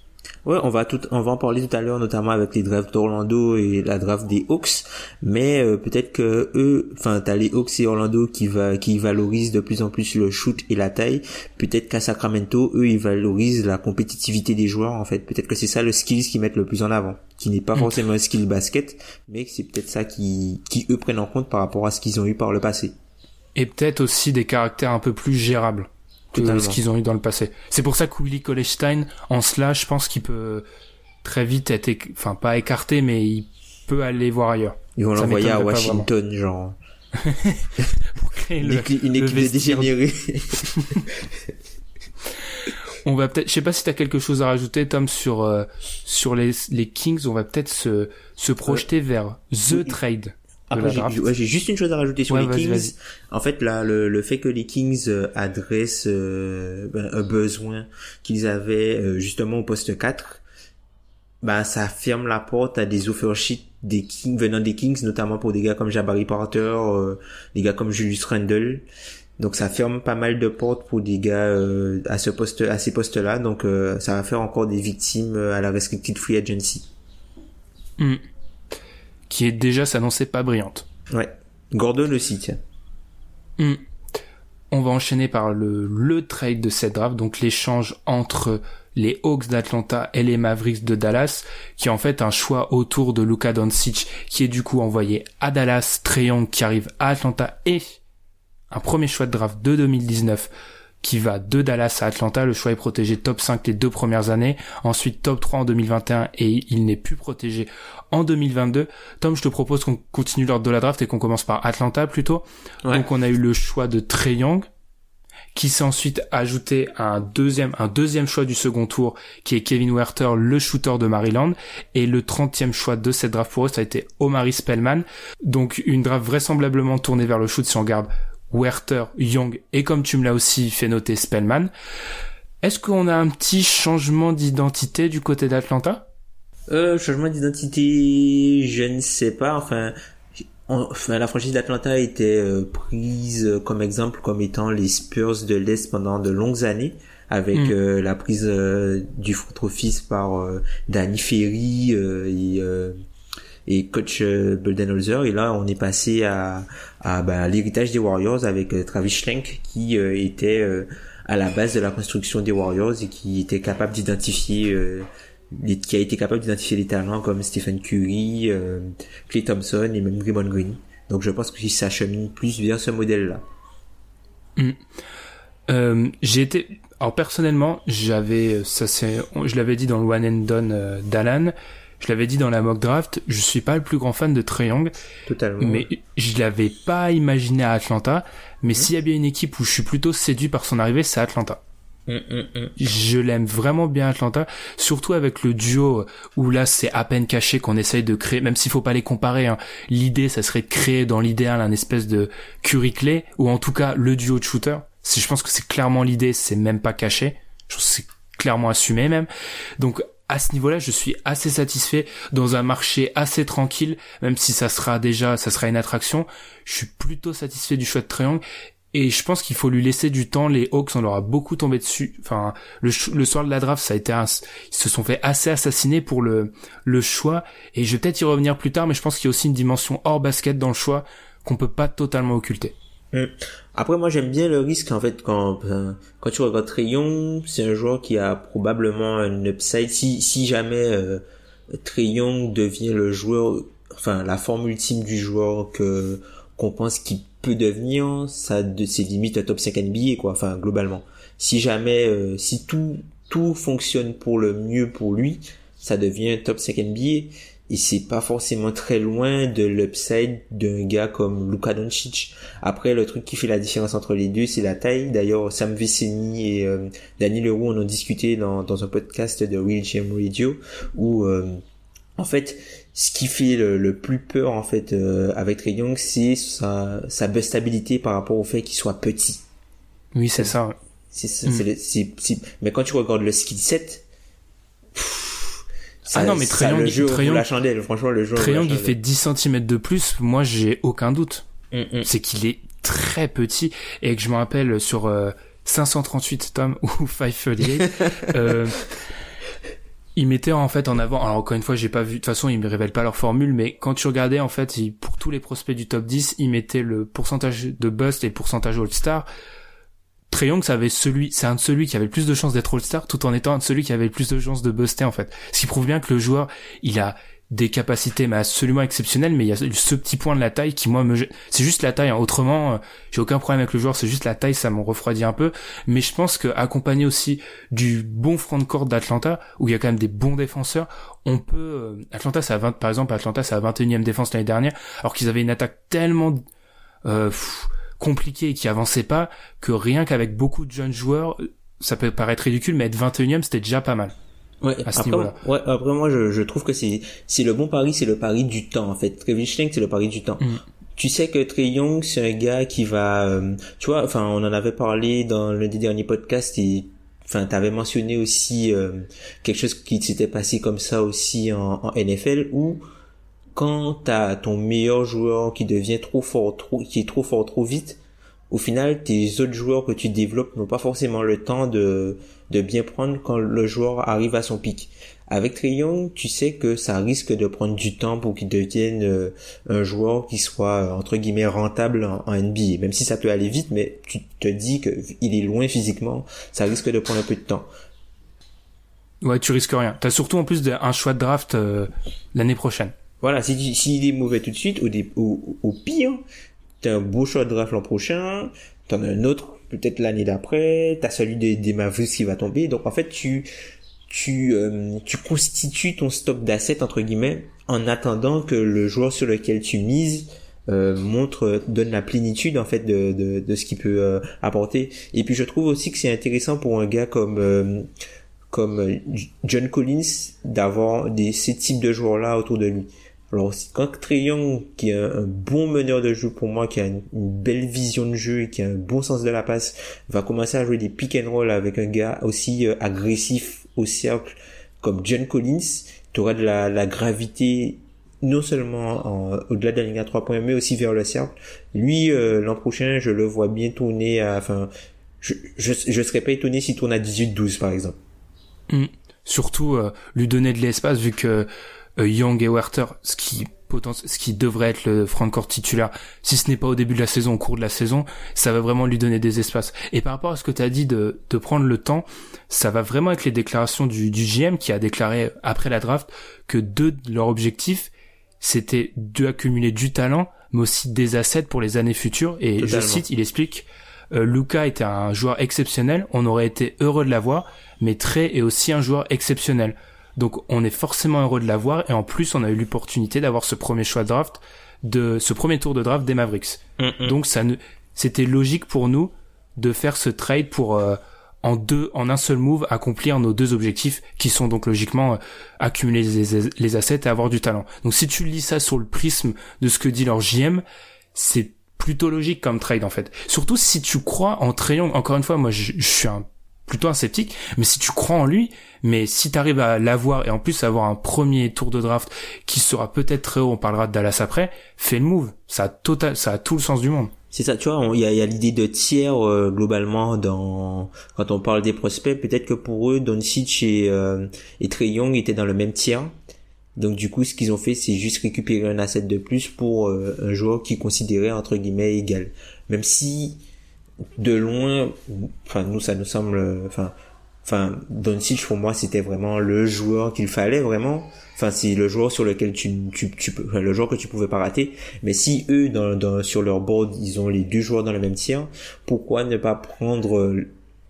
Ouais, on va tout, on va en parler tout à l'heure, notamment avec les drafts d'Orlando et la draft des Hawks. Mais euh, peut-être que eux, enfin, t'as les Hawks et Orlando qui va, qui valorisent de plus en plus le shoot et la taille. Peut-être qu'à Sacramento, eux, ils valorisent la compétitivité des joueurs. En fait, peut-être que c'est ça le skills qu'ils mettent le plus en avant, qui n'est pas forcément un skill basket, mais c'est peut-être ça qui, qui eux prennent en compte par rapport à ce qu'ils ont eu par le passé. Et peut-être aussi des caractères un peu plus gérables que Totalement. ce qu'ils ont eu dans le passé. C'est pour ça que Willie Kolestein, en cela, je pense qu'il peut très vite être, éc- enfin pas écarté, mais il peut aller voir ailleurs. Ils vont l'envoyer à Washington, genre <laughs> Pour créer une, le- équi- une le équipe de vestiaire. dégénérés. <laughs> On va peut-être, je sais pas si t'as quelque chose à rajouter, Tom, sur euh, sur les les Kings. On va peut-être se se projeter vers the trade. Après, j'ai ouais, juste une chose à rajouter sur Ouais, les Kings. En fait, là, le, le fait que les Kings euh, adressent euh, ben, un besoin qu'ils avaient euh, justement au poste 4, bah ça ferme la porte à des offer sheets des Kings venant des Kings, notamment pour des gars comme Jabari Porter, euh, des gars comme Julius Randle. Donc ça ferme pas mal de portes pour des gars euh, à ce poste, à ces postes-là. Donc euh, ça va faire encore des victimes euh, à la restricted free agency. Hmm. Qui est déjà s'annonçait pas brillante. Ouais. Gordon aussi, tiens. Hmm. On va enchaîner par le, le trade de cette draft, donc l'échange entre les Hawks d'Atlanta et les Mavericks de Dallas, qui est en fait un choix autour de Luka Doncic, qui est du coup envoyé à Dallas, Trae Young qui arrive à Atlanta et un premier choix de draft de 2019 qui va de Dallas à Atlanta. Le choix est protégé top 5 les deux premières années, ensuite top 3 en 2021 et il n'est plus protégé en 2022. Tom, je te propose qu'on continue l'ordre de la draft et qu'on commence par Atlanta plutôt. Ouais. Donc on a eu le choix de Trey Young, qui s'est ensuite ajouté à un deuxième, un deuxième choix du second tour, qui est Kevin Werther, le shooter de Maryland, et le 30e choix de cette draft pour eux, ça a été Omari Spellman. Donc, une draft vraisemblablement tournée vers le shoot si on garde Werther, Young, et comme tu me l'as aussi fait noter, Spellman. Est-ce qu'on a un petit changement d'identité du côté d'Atlanta? Euh, changement d'identité, je ne sais pas. Enfin, enfin la franchise d'Atlanta a été euh, prise comme exemple comme étant les Spurs de l'Est pendant de longues années, avec Mm. euh, la prise euh, du front office par euh, Danny Ferry euh, et, euh, et coach euh, Budenholzer. Et là, on est passé à, à bah, l'héritage des Warriors avec euh, Travis Schlenk qui euh, était à la base de la construction des Warriors et qui était capable d'identifier qui a été capable d'identifier les talents comme Stephen Curry, Clay Thompson et même Draymond Green. Donc je pense qu'il s'achemine plus vers ce modèle-là. Euh, j'ai été, alors personnellement, j'avais, ça c'est, je l'avais dit dans le One and Done d'Alan, je l'avais dit dans la mock draft, je suis pas le plus grand fan de Trae Young, Totalement. mais je l'avais pas imaginé à Atlanta. Mais s'il y a bien une équipe où je suis plutôt séduit par son arrivée, c'est Atlanta. Hum, hum, hum. Je l'aime vraiment bien Atlanta, surtout avec le duo où là c'est à peine caché qu'on essaye de créer, même s'il faut pas les comparer. hein. L'idée, ça serait de créer dans l'idéal un espèce de Curry Clay ou en tout cas le duo de shooter. Si je pense que c'est clairement l'idée, c'est même pas caché. Je pense que c'est clairement assumé même. Donc à ce niveau-là, je suis assez satisfait dans un marché assez tranquille, même si ça sera déjà, ça sera une attraction. Je suis plutôt satisfait du choix de Triangle. Et je pense qu'il faut lui laisser du temps. Les Hawks, on leur a beaucoup tombé dessus. Enfin, le, soir de la draft, ça a été un, ils se sont fait assez assassiner pour le, le choix. Et je vais peut-être y revenir plus tard, mais je pense qu'il y a aussi une dimension hors basket dans le choix qu'on peut pas totalement occulter. Hum. Après, moi, j'aime bien le risque, en fait, quand, euh, quand tu regardes Trae Young, c'est un joueur qui a probablement un upside. Si, si jamais euh, Trae Young devient le joueur, enfin, la forme ultime du joueur que qu'on pense qu'il peut devenir, ça de ses limites un top 5 NBA, quoi, enfin, globalement. Si jamais, euh, si tout, tout fonctionne pour le mieux pour lui, ça devient un top 5 NBA et c'est pas forcément très loin de l'upside d'un gars comme Luka Doncic. Après, le truc qui fait la différence entre les deux, c'est la taille. D'ailleurs, Sam Vecini et euh, Danny Leroux en ont discuté dans, dans un podcast de Real Gem Radio où, euh, en fait, ce qui fait le, le plus peur en fait euh, avec Trae Young, c'est sa, sa bustabilité par rapport au fait qu'il soit petit. Oui, c'est ça. C'est, c'est, Mm. c'est c'est- c'est- mais quand tu regardes le skill set, pff, ça, Ah non, mais Young, le jeu la chandelle. Franchement, le jeu. il fait 10 cm de plus. Moi, j'ai aucun doute. Mm, mm. c'est qu'il est très petit et que je me rappelle sur euh, 538 Tom <laughs> ou 538 euh, ils mettaient en fait en avant alors encore une fois j'ai pas vu de toute façon ils me révèlent pas leur formule mais quand tu regardais en fait ils- pour tous les prospects du top 10 ils mettaient le pourcentage de bust et le pourcentage all-star Trae Young, avait c'est un de celui qui avait le plus de chances d'être All-Star, tout en étant un de celui qui avait le plus de chances de buster, en fait. Ce qui prouve bien que le joueur, il a des capacités, mais absolument exceptionnelles, mais il y a ce petit point de la taille qui, moi, me, c'est juste la taille, hein. Autrement, euh, j'ai aucun problème avec le joueur, c'est juste la taille, ça m'en refroidit un peu. Mais je pense que, accompagné aussi du bon front de court d'Atlanta, où il y a quand même des bons défenseurs, on peut, euh, Atlanta, c'est à 20, par exemple, Atlanta, c'est à 21e défense l'année dernière, alors qu'ils avaient une attaque tellement, euh, compliquée et qui avançait pas, que rien qu'avec beaucoup de jeunes joueurs, ça peut paraître ridicule, mais être 21e, c'était déjà pas mal. Ouais, à ce après, niveau-là. ouais, après moi je, je trouve que c'est c'est le bon pari, c'est le pari du temps en fait. Travis Schlenk c'est le pari du temps. Mm. Tu sais que Trey Young c'est un gars qui va, euh, tu vois, enfin on en avait parlé dans l'un des derniers podcasts et enfin t'avais mentionné aussi euh, quelque chose qui s'était passé comme ça aussi en, en NFL où quand t'as ton meilleur joueur qui devient trop fort, trop, qui est trop fort trop vite, au final, tes autres joueurs que tu développes n'ont pas forcément le temps de, de bien prendre quand le joueur arrive à son pic. Avec Trae tu sais que ça risque de prendre du temps pour qu'il devienne euh, un joueur qui soit euh, entre guillemets rentable en, NBA. Même si ça peut aller vite, mais tu te dis que il est loin physiquement, ça risque de prendre un peu de temps. Ouais, tu risques rien. T'as surtout en plus un choix de draft euh, l'année prochaine. Voilà, si tu- s'il est mauvais tout de suite, au, au, au pire, t'as un beau choix de draft l'an prochain, t'en as un autre peut-être l'année d'après, t'as celui des, des Mavericks qui va tomber. Donc en fait, tu tu euh, tu constitues ton stock d'assets entre guillemets en attendant que le joueur sur lequel tu mises euh, montre donne la plénitude en fait de, de, de ce qu'il peut euh, apporter et puis je trouve aussi que c'est intéressant pour un gars comme euh, comme John Collins d'avoir des ces types de joueurs là autour de lui alors quand Trey Young qui est un, bon meneur de jeu pour moi qui a une, belle vision de jeu et qui a un bon sens de la passe va commencer à jouer des pick and roll avec un gars aussi agressif au cercle comme John Collins tu auras de la, gravité non seulement au-delà de la ligne à 3 points, mais aussi vers le cercle. Lui, euh, l'an prochain, je le vois bien tourner à, enfin, je, je, serais pas étonné s'il tourne à 18-12, par exemple. Mm. Surtout, euh, lui donner de l'espace, vu que euh, Young et Werther, ce qui ce qui devrait être le Francfort titulaire, si ce n'est pas au début de la saison, au cours de la saison, ça va vraiment lui donner des espaces. Et par rapport à ce que tu as dit de, de prendre le temps, ça va vraiment avec les déclarations du, du GM qui a déclaré après la draft que deux de leurs objectifs, c'était d'accumuler du talent, mais aussi des assets pour les années futures. Et je cite, il explique, euh, Luca était un joueur exceptionnel, on aurait été heureux de l'avoir, mais Trey est aussi un joueur exceptionnel. Donc on est forcément heureux de l'avoir, et en plus on a eu l'opportunité d'avoir ce premier choix de draft, de ce premier tour de draft des Mavericks. Mm, mm. Donc ça ne, c'était logique pour nous de faire ce trade pour euh, en deux, en un seul move, accomplir nos deux objectifs qui sont donc logiquement euh, accumuler les, assets et avoir du talent. Donc si tu lis ça sur le prisme de ce que dit leur JM, c'est plutôt logique comme trade en fait. Surtout si tu crois en Trayon. Encore une fois, moi je, suis un plutôt un sceptique, mais si tu crois en lui, mais si tu arrives à l'avoir et en plus avoir un premier tour de draft qui sera peut-être très haut, on parlera de Dallas après, fais le move. Ça a total, ça a tout le sens du monde. C'est ça, tu vois, il y a, l'idée de tiers euh, globalement dans quand on parle des prospects. Peut-être que pour eux, Doncic et euh, et Trey Young étaient dans le même tiers. Donc du coup, ce qu'ils ont fait, c'est juste récupérer un asset de plus pour euh, un joueur qui considérait entre guillemets égal. Même si de loin, enfin nous ça nous semble, enfin enfin Doncic pour moi c'était vraiment le joueur qu'il fallait vraiment. Enfin c'est le joueur sur lequel tu tu, tu peux le joueur que tu pouvais pas rater. Mais si eux dans, dans sur leur board ils ont les deux joueurs dans le même tiers pourquoi ne pas prendre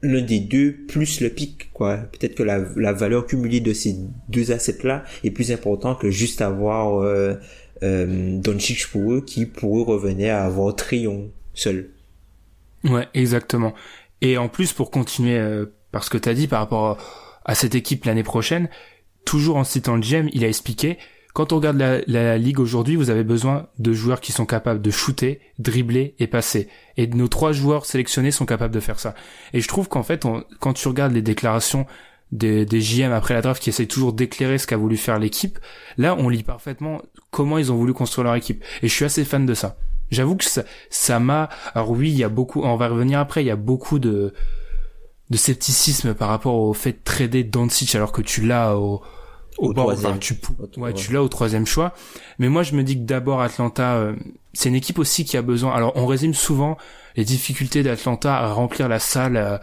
l'un des deux plus le pic quoi? Peut-être que la, la valeur cumulée de ces deux assets là est plus important que juste avoir euh, euh, Doncic pour eux qui pour eux revenait à avoir Trion seul ouais exactement et en plus pour continuer euh parce que tu dit par rapport à cette équipe l'année prochaine, toujours en citant le GM, il a expliqué, quand on regarde la, ligue aujourd'hui, vous avez besoin de joueurs qui sont capables de shooter, dribbler et passer. Et nos trois joueurs sélectionnés sont capables de faire ça. Et je trouve qu'en fait, quand tu regardes les déclarations des, des JM après la draft qui essayent toujours d'éclairer ce qu'a voulu faire l'équipe, là, on lit parfaitement comment ils ont voulu construire leur équipe. Et je suis assez fan de ça. J'avoue que ça, ça m'a, alors oui, il y a beaucoup, on va revenir après, il y a beaucoup de, de scepticisme par rapport au fait de trader Doncic alors que tu l'as au au, bord, tu, ouais, tu l'as au troisième choix. Mais moi, je me dis que d'abord Atlanta, euh, c'est une équipe aussi qui a besoin. Alors, on résume souvent les difficultés d'Atlanta à remplir la salle euh,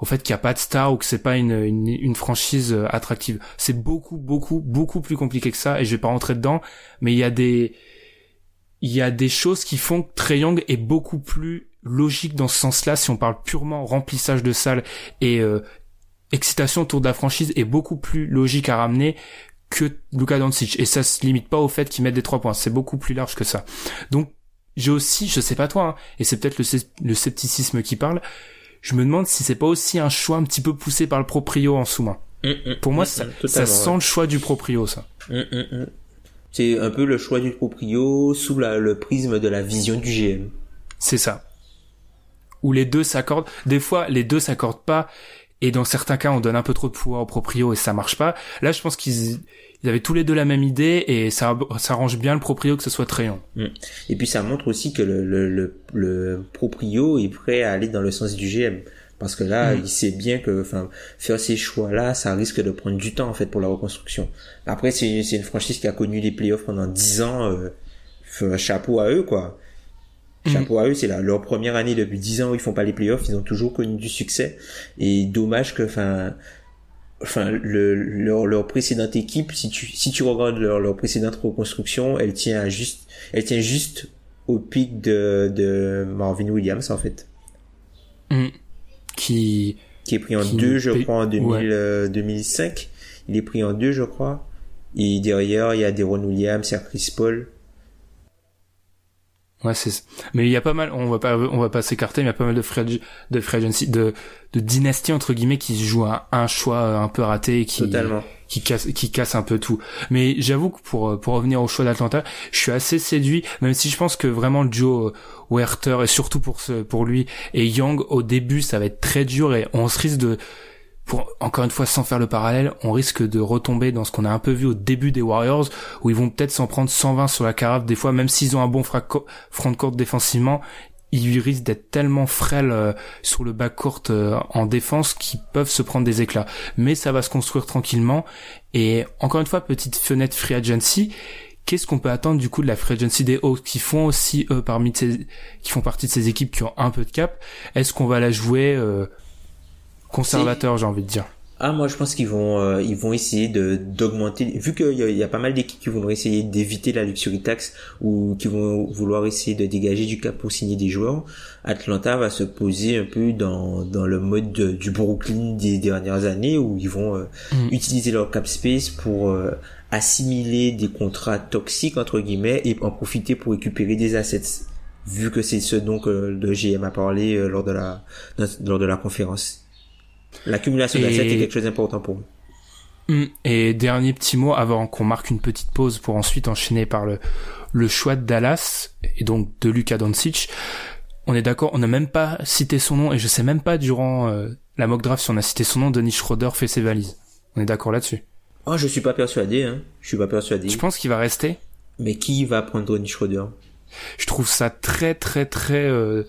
au fait qu'il n'y a pas de star ou que c'est pas une, une, une franchise euh, attractive. C'est beaucoup, beaucoup, beaucoup plus compliqué que ça. Et je vais pas rentrer dedans, mais il y a des il y a des choses qui font que Trey Young est beaucoup plus logique dans ce sens-là, si on parle purement remplissage de salles et euh, excitation autour de la franchise, est beaucoup plus logique à ramener que Luka Doncic. Et ça se limite pas au fait qu'il mette des trois points. C'est beaucoup plus large que ça. Donc, j'ai aussi, je sais pas toi, hein, et c'est peut-être le, scepticisme qui parle, je me demande si c'est pas aussi un choix un petit peu poussé par le proprio en sous-main. Mm, mm, Pour moi, mm, ça, sent le choix du proprio, ça. C'est un peu le choix du proprio sous le prisme de la vision du GM. C'est ça où les deux s'accordent. Des fois, les deux s'accordent pas, et dans certains cas, on donne un peu trop de pouvoir au proprio et ça marche pas. Là, je pense qu'ils ils avaient tous les deux la même idée et ça, ça arrange bien le proprio que ce soit Trayon. Mm. Et puis ça montre aussi que le, le, le, proprio est prêt à aller dans le sens du GM. Parce que là, mm. il sait bien que, enfin, faire ces choix-là, ça risque de prendre du temps en fait pour la reconstruction. Après, c'est une franchise qui a connu les playoffs pendant dix ans. Euh, chapeau à eux, quoi. Chapeau à eux, c'est leur première année depuis 10 ans où ils font pas les playoffs, ils ont toujours connu du succès. Et dommage que, enfin, enfin, le, leur, leur précédente équipe, si tu, si tu regardes leur, leur précédente reconstruction, elle tient juste, elle tient juste au pic de, de Marvin Williams, en fait. Mm. Qui, qui est pris en deux, je crois, en 2000, 2005. Euh, il est pris en deux, je crois. Et derrière, il y a Deron Williams, il y a Chris Paul. Ouais, c'est. Mais il y a pas mal. On va pas, on va pas s'écarter. Mais il y a pas mal de free, de free agency, de de dynastie entre guillemets qui se jouent à un choix un peu raté et qui Totalement. Qui casse qui casse un peu tout. Mais j'avoue que pour pour revenir au choix d'Atlanta, je suis assez séduit, même si je pense que vraiment le duo Werther et surtout pour ce pour lui et Young au début ça va être très dur et on se risque de pour encore une fois sans faire le parallèle, on risque de retomber dans ce qu'on a un peu vu au début des Warriors où ils vont peut-être s'en prendre 120 sur la carafe des fois même s'ils ont un bon front court défensivement, ils risquent d'être tellement frêles euh, sur le bas court euh, en défense qu'ils peuvent se prendre des éclats. Mais ça va se construire tranquillement. Et encore une fois petite fenêtre free agency qu'est-ce qu'on peut attendre du coup de la free agency des Hawks qui font aussi eux parmi ces, qui font partie de ces équipes qui ont un peu de cap? Est-ce qu'on va la jouer euh, conservateur, j'ai envie de dire? Ah moi je pense qu'ils vont euh, ils vont essayer de d'augmenter vu qu'il y, a, y a pas mal d'équipes qui vont essayer d'éviter la luxury tax ou qui vont vouloir essayer de dégager du cap pour signer des joueurs. Atlanta va se poser un peu dans dans le mode du Brooklyn des dernières années où ils vont euh, mm. utiliser leur cap space pour euh, assimiler des contrats toxiques entre guillemets et en profiter pour récupérer des assets vu que c'est ce dont le GM a parlé lors de la lors de la conférence. L'accumulation d'assets est quelque chose d'important pour nous. Hmm. Et dernier petit mot avant qu'on marque une petite pause pour ensuite enchaîner par le, le choix de Dallas et donc de Luka Doncic. On est d'accord, on n'a même pas cité son nom et je sais même pas durant euh, la mock draft si on a cité son nom, Denis Schroeder fait ses valises. On est d'accord là-dessus? Oh, je suis pas persuadé, hein. Je suis pas persuadé. Je pense qu'il va rester. Mais qui va prendre Denis Schroeder? Je trouve ça très très très, euh,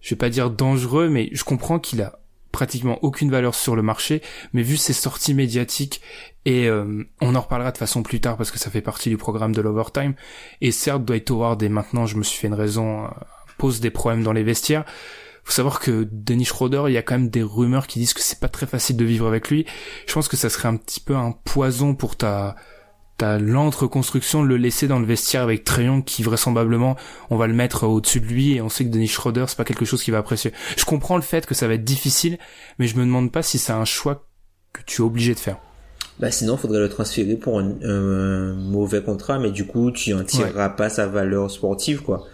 je vais pas dire dangereux, mais je comprends qu'il a pratiquement aucune valeur sur le marché, mais vu ses sorties médiatiques et euh, on en reparlera de façon plus tard parce que ça fait partie du programme de l'overtime. Et certes, Dwight Howard et maintenant, je me suis fait une raison, euh, pose des problèmes dans les vestiaires. Faut savoir que Dennis Schroeder, il y a quand même des rumeurs qui disent que c'est pas très facile de vivre avec lui. Je pense que ça serait un petit peu un poison pour ta t'as l'entreconstruction de le laisser dans le vestiaire avec Trayon qui vraisemblablement on va le mettre au-dessus de lui et on sait que Denis Schroeder c'est pas quelque chose qu'il va apprécier. Je comprends le fait que ça va être difficile, mais je me demande pas si c'est un choix que tu es obligé de faire. Bah sinon faudrait le transférer pour un, mauvais contrat, mais du coup tu en tireras pas sa valeur sportive quoi.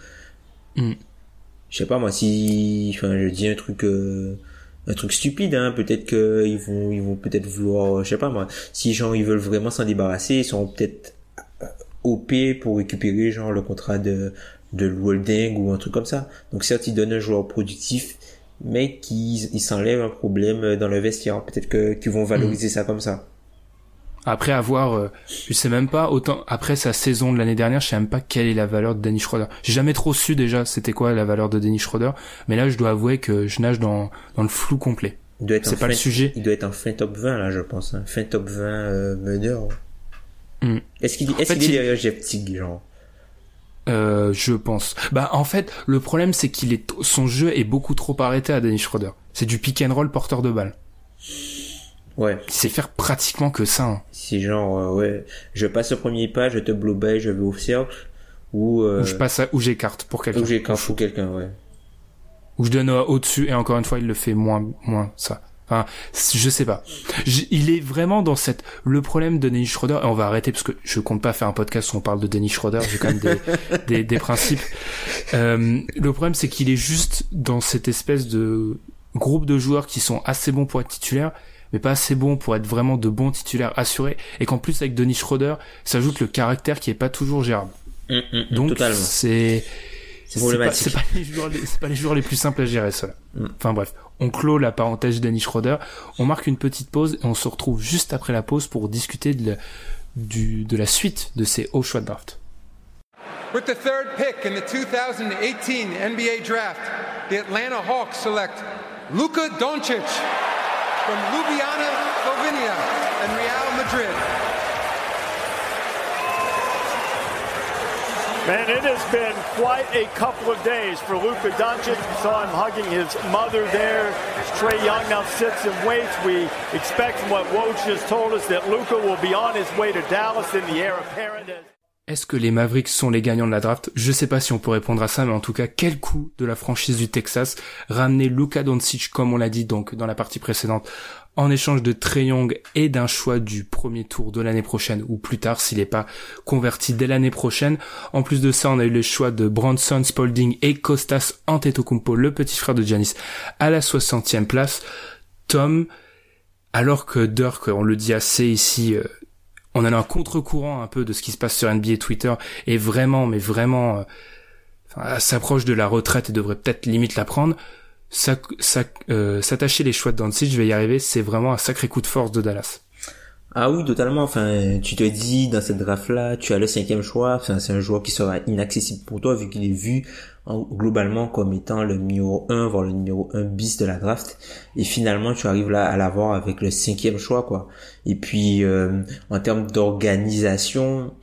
Mm. Je sais pas moi si, enfin je dis un truc. Euh un truc stupide hein. Peut-être que ils vont ils vont peut-être vouloir je sais pas moi. Si genre ils veulent vraiment s'en débarrasser ils sont peut-être euh, OP pour récupérer genre le contrat de de Holding ou un truc comme ça. Donc certes ils donnent un joueur productif mais qu'ils ils s'enlèvent un problème dans le vestiaire. Peut-être que qu'ils vont valoriser ça comme ça après avoir, euh, je sais même pas autant après sa saison de l'année dernière, je sais même pas quelle est la valeur de Dennis Schroeder. J'ai jamais trop su déjà c'était quoi la valeur de Dennis Schroeder, mais là je dois avouer que je nage dans dans le flou complet. C'est pas le sujet. Il doit être en fin top 20 là, je pense, hein. fin top 20 euh, meneur. Hmm. Est-ce qu'il est, qu'il est derrière genre? Euh, je pense. Bah en fait, le problème c'est qu'il est son jeu est beaucoup trop arrêté à Dennis Schroeder. C'est du pick and roll porteur de balle. Ouais. Il sait faire pratiquement que ça. Hein. C'est genre, euh, ouais, je passe le premier pas, je te blow by, je vais au cercle, ou... Euh... je passe à, ou j'écarte pour quelqu'un. Ou j'écarte pour quelqu'un, ouais. Ou je donne au-dessus, et encore une fois, il le fait moins, moins, ça. Enfin, je sais pas. il est vraiment dans cette... Le problème de Dennis Schroeder, et on va arrêter parce que je compte pas faire un podcast où on parle de Dennis Schroeder, j'ai quand même des, <laughs> des, des, principes. Euh, le problème, c'est qu'il est juste dans cette espèce de groupe de joueurs qui sont assez bons pour être titulaires, mais pas assez bon pour être vraiment de bons titulaires assurés, et qu'en plus avec Denis Schroeder s'ajoute le caractère qui est pas toujours gérable. Mm, mm, mm, Donc c'est c'est pas, les joueurs les, pas les joueurs les plus simples à gérer ça. Enfin bref, on clôt la parenthèse Denis Schroeder, on marque une petite pause et on se retrouve juste après la pause pour discuter de la, du, de la suite de ces hauts choix de draft. With the third pick in the 2018 NBA draft, the Atlanta Hawks select Luka Doncic from Ljubljana, Slovenia and Real Madrid. Man, it has been quite a couple of days for Luka Doncic. We saw him hugging his mother there. Trey Young now sits and waits. We expect from what Woj just told us that Luka will be on his way to Dallas in the heir apparent. Est-ce que les Mavericks sont les gagnants de la draft? Je sais pas si on peut répondre à ça, mais en tout cas, quel coup de la franchise du Texas ramener Luka Doncic, comme on l'a dit donc dans la partie précédente, en échange de Trey Young et d'un choix du premier tour de l'année prochaine ou plus tard s'il n'est pas converti dès l'année prochaine. En plus de ça, on a eu le choix de Bronson Spalding et Kostas Antetokounmpo, le petit frère de Giannis, à la 60e place. Tom, alors que Dirk, on le dit assez ici, euh, on a un contre-courant un peu de ce qui se passe sur NBA Twitter et vraiment, mais vraiment, euh, s'approche de la retraite et devrait peut-être limite la prendre euh, s'attacher les choix de je vais y arriver, c'est vraiment un sacré coup de force de Dallas. Ah oui, totalement. Enfin, tu te dis dans cette draft-là, tu as le cinquième choix. C'est un joueur qui sera inaccessible pour toi vu qu'il est vu globalement comme étant le numéro 1, voire le numéro 1 bis de la draft. Et finalement, tu arrives là à l'avoir avec le cinquième choix, quoi. Et puis, euh, en termes d'organisation,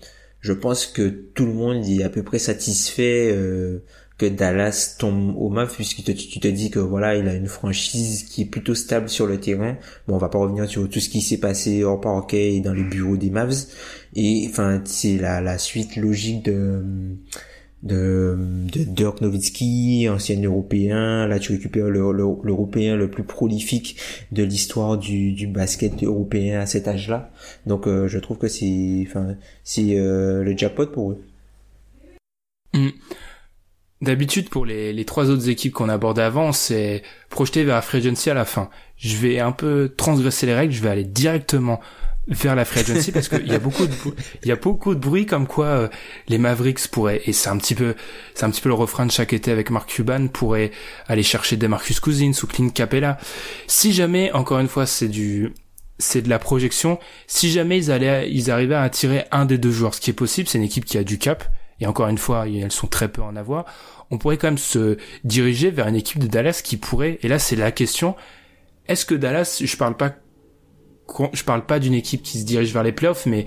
je pense que tout le monde est à peu près satisfait. Euh, que Dallas tombe au MAV puisque tu te dis que voilà il a une franchise qui est plutôt stable sur le terrain bon on va pas revenir sur tout ce qui s'est passé hors parquet et dans les bureaux des Mavs et enfin c'est la, la suite logique de de, de Dirk Nowitzki, ancien européen. Là, tu récupères l'européen le, le, plus prolifique de l'histoire du, du basket européen à cet âge-là. Donc, euh, je trouve que c'est, enfin, c'est euh, le jackpot pour eux. Mm. D'habitude, pour les, trois autres équipes qu'on abordait avant, c'est projeté vers la free agency à la fin. Je vais un peu transgresser les règles, je vais aller directement vers la free agency parce qu'il y a beaucoup de il y a beaucoup de bruit comme quoi euh, les Mavericks pourraient et c'est un petit peu c'est un petit peu le refrain de chaque été avec Mark Cuban pourraient aller chercher des Marcus Cousins ou Clint Capella. Si jamais encore une fois c'est du c'est de la projection, si jamais ils allaient ils arrivaient à attirer un des deux joueurs, ce qui est possible, c'est une équipe qui a du cap et encore une fois, elles sont très peu en avoir, on pourrait quand même se diriger vers une équipe de Dallas qui pourrait, et là c'est la question, est-ce que Dallas, je parle pas, je parle pas d'une équipe qui se dirige vers les playoffs, mais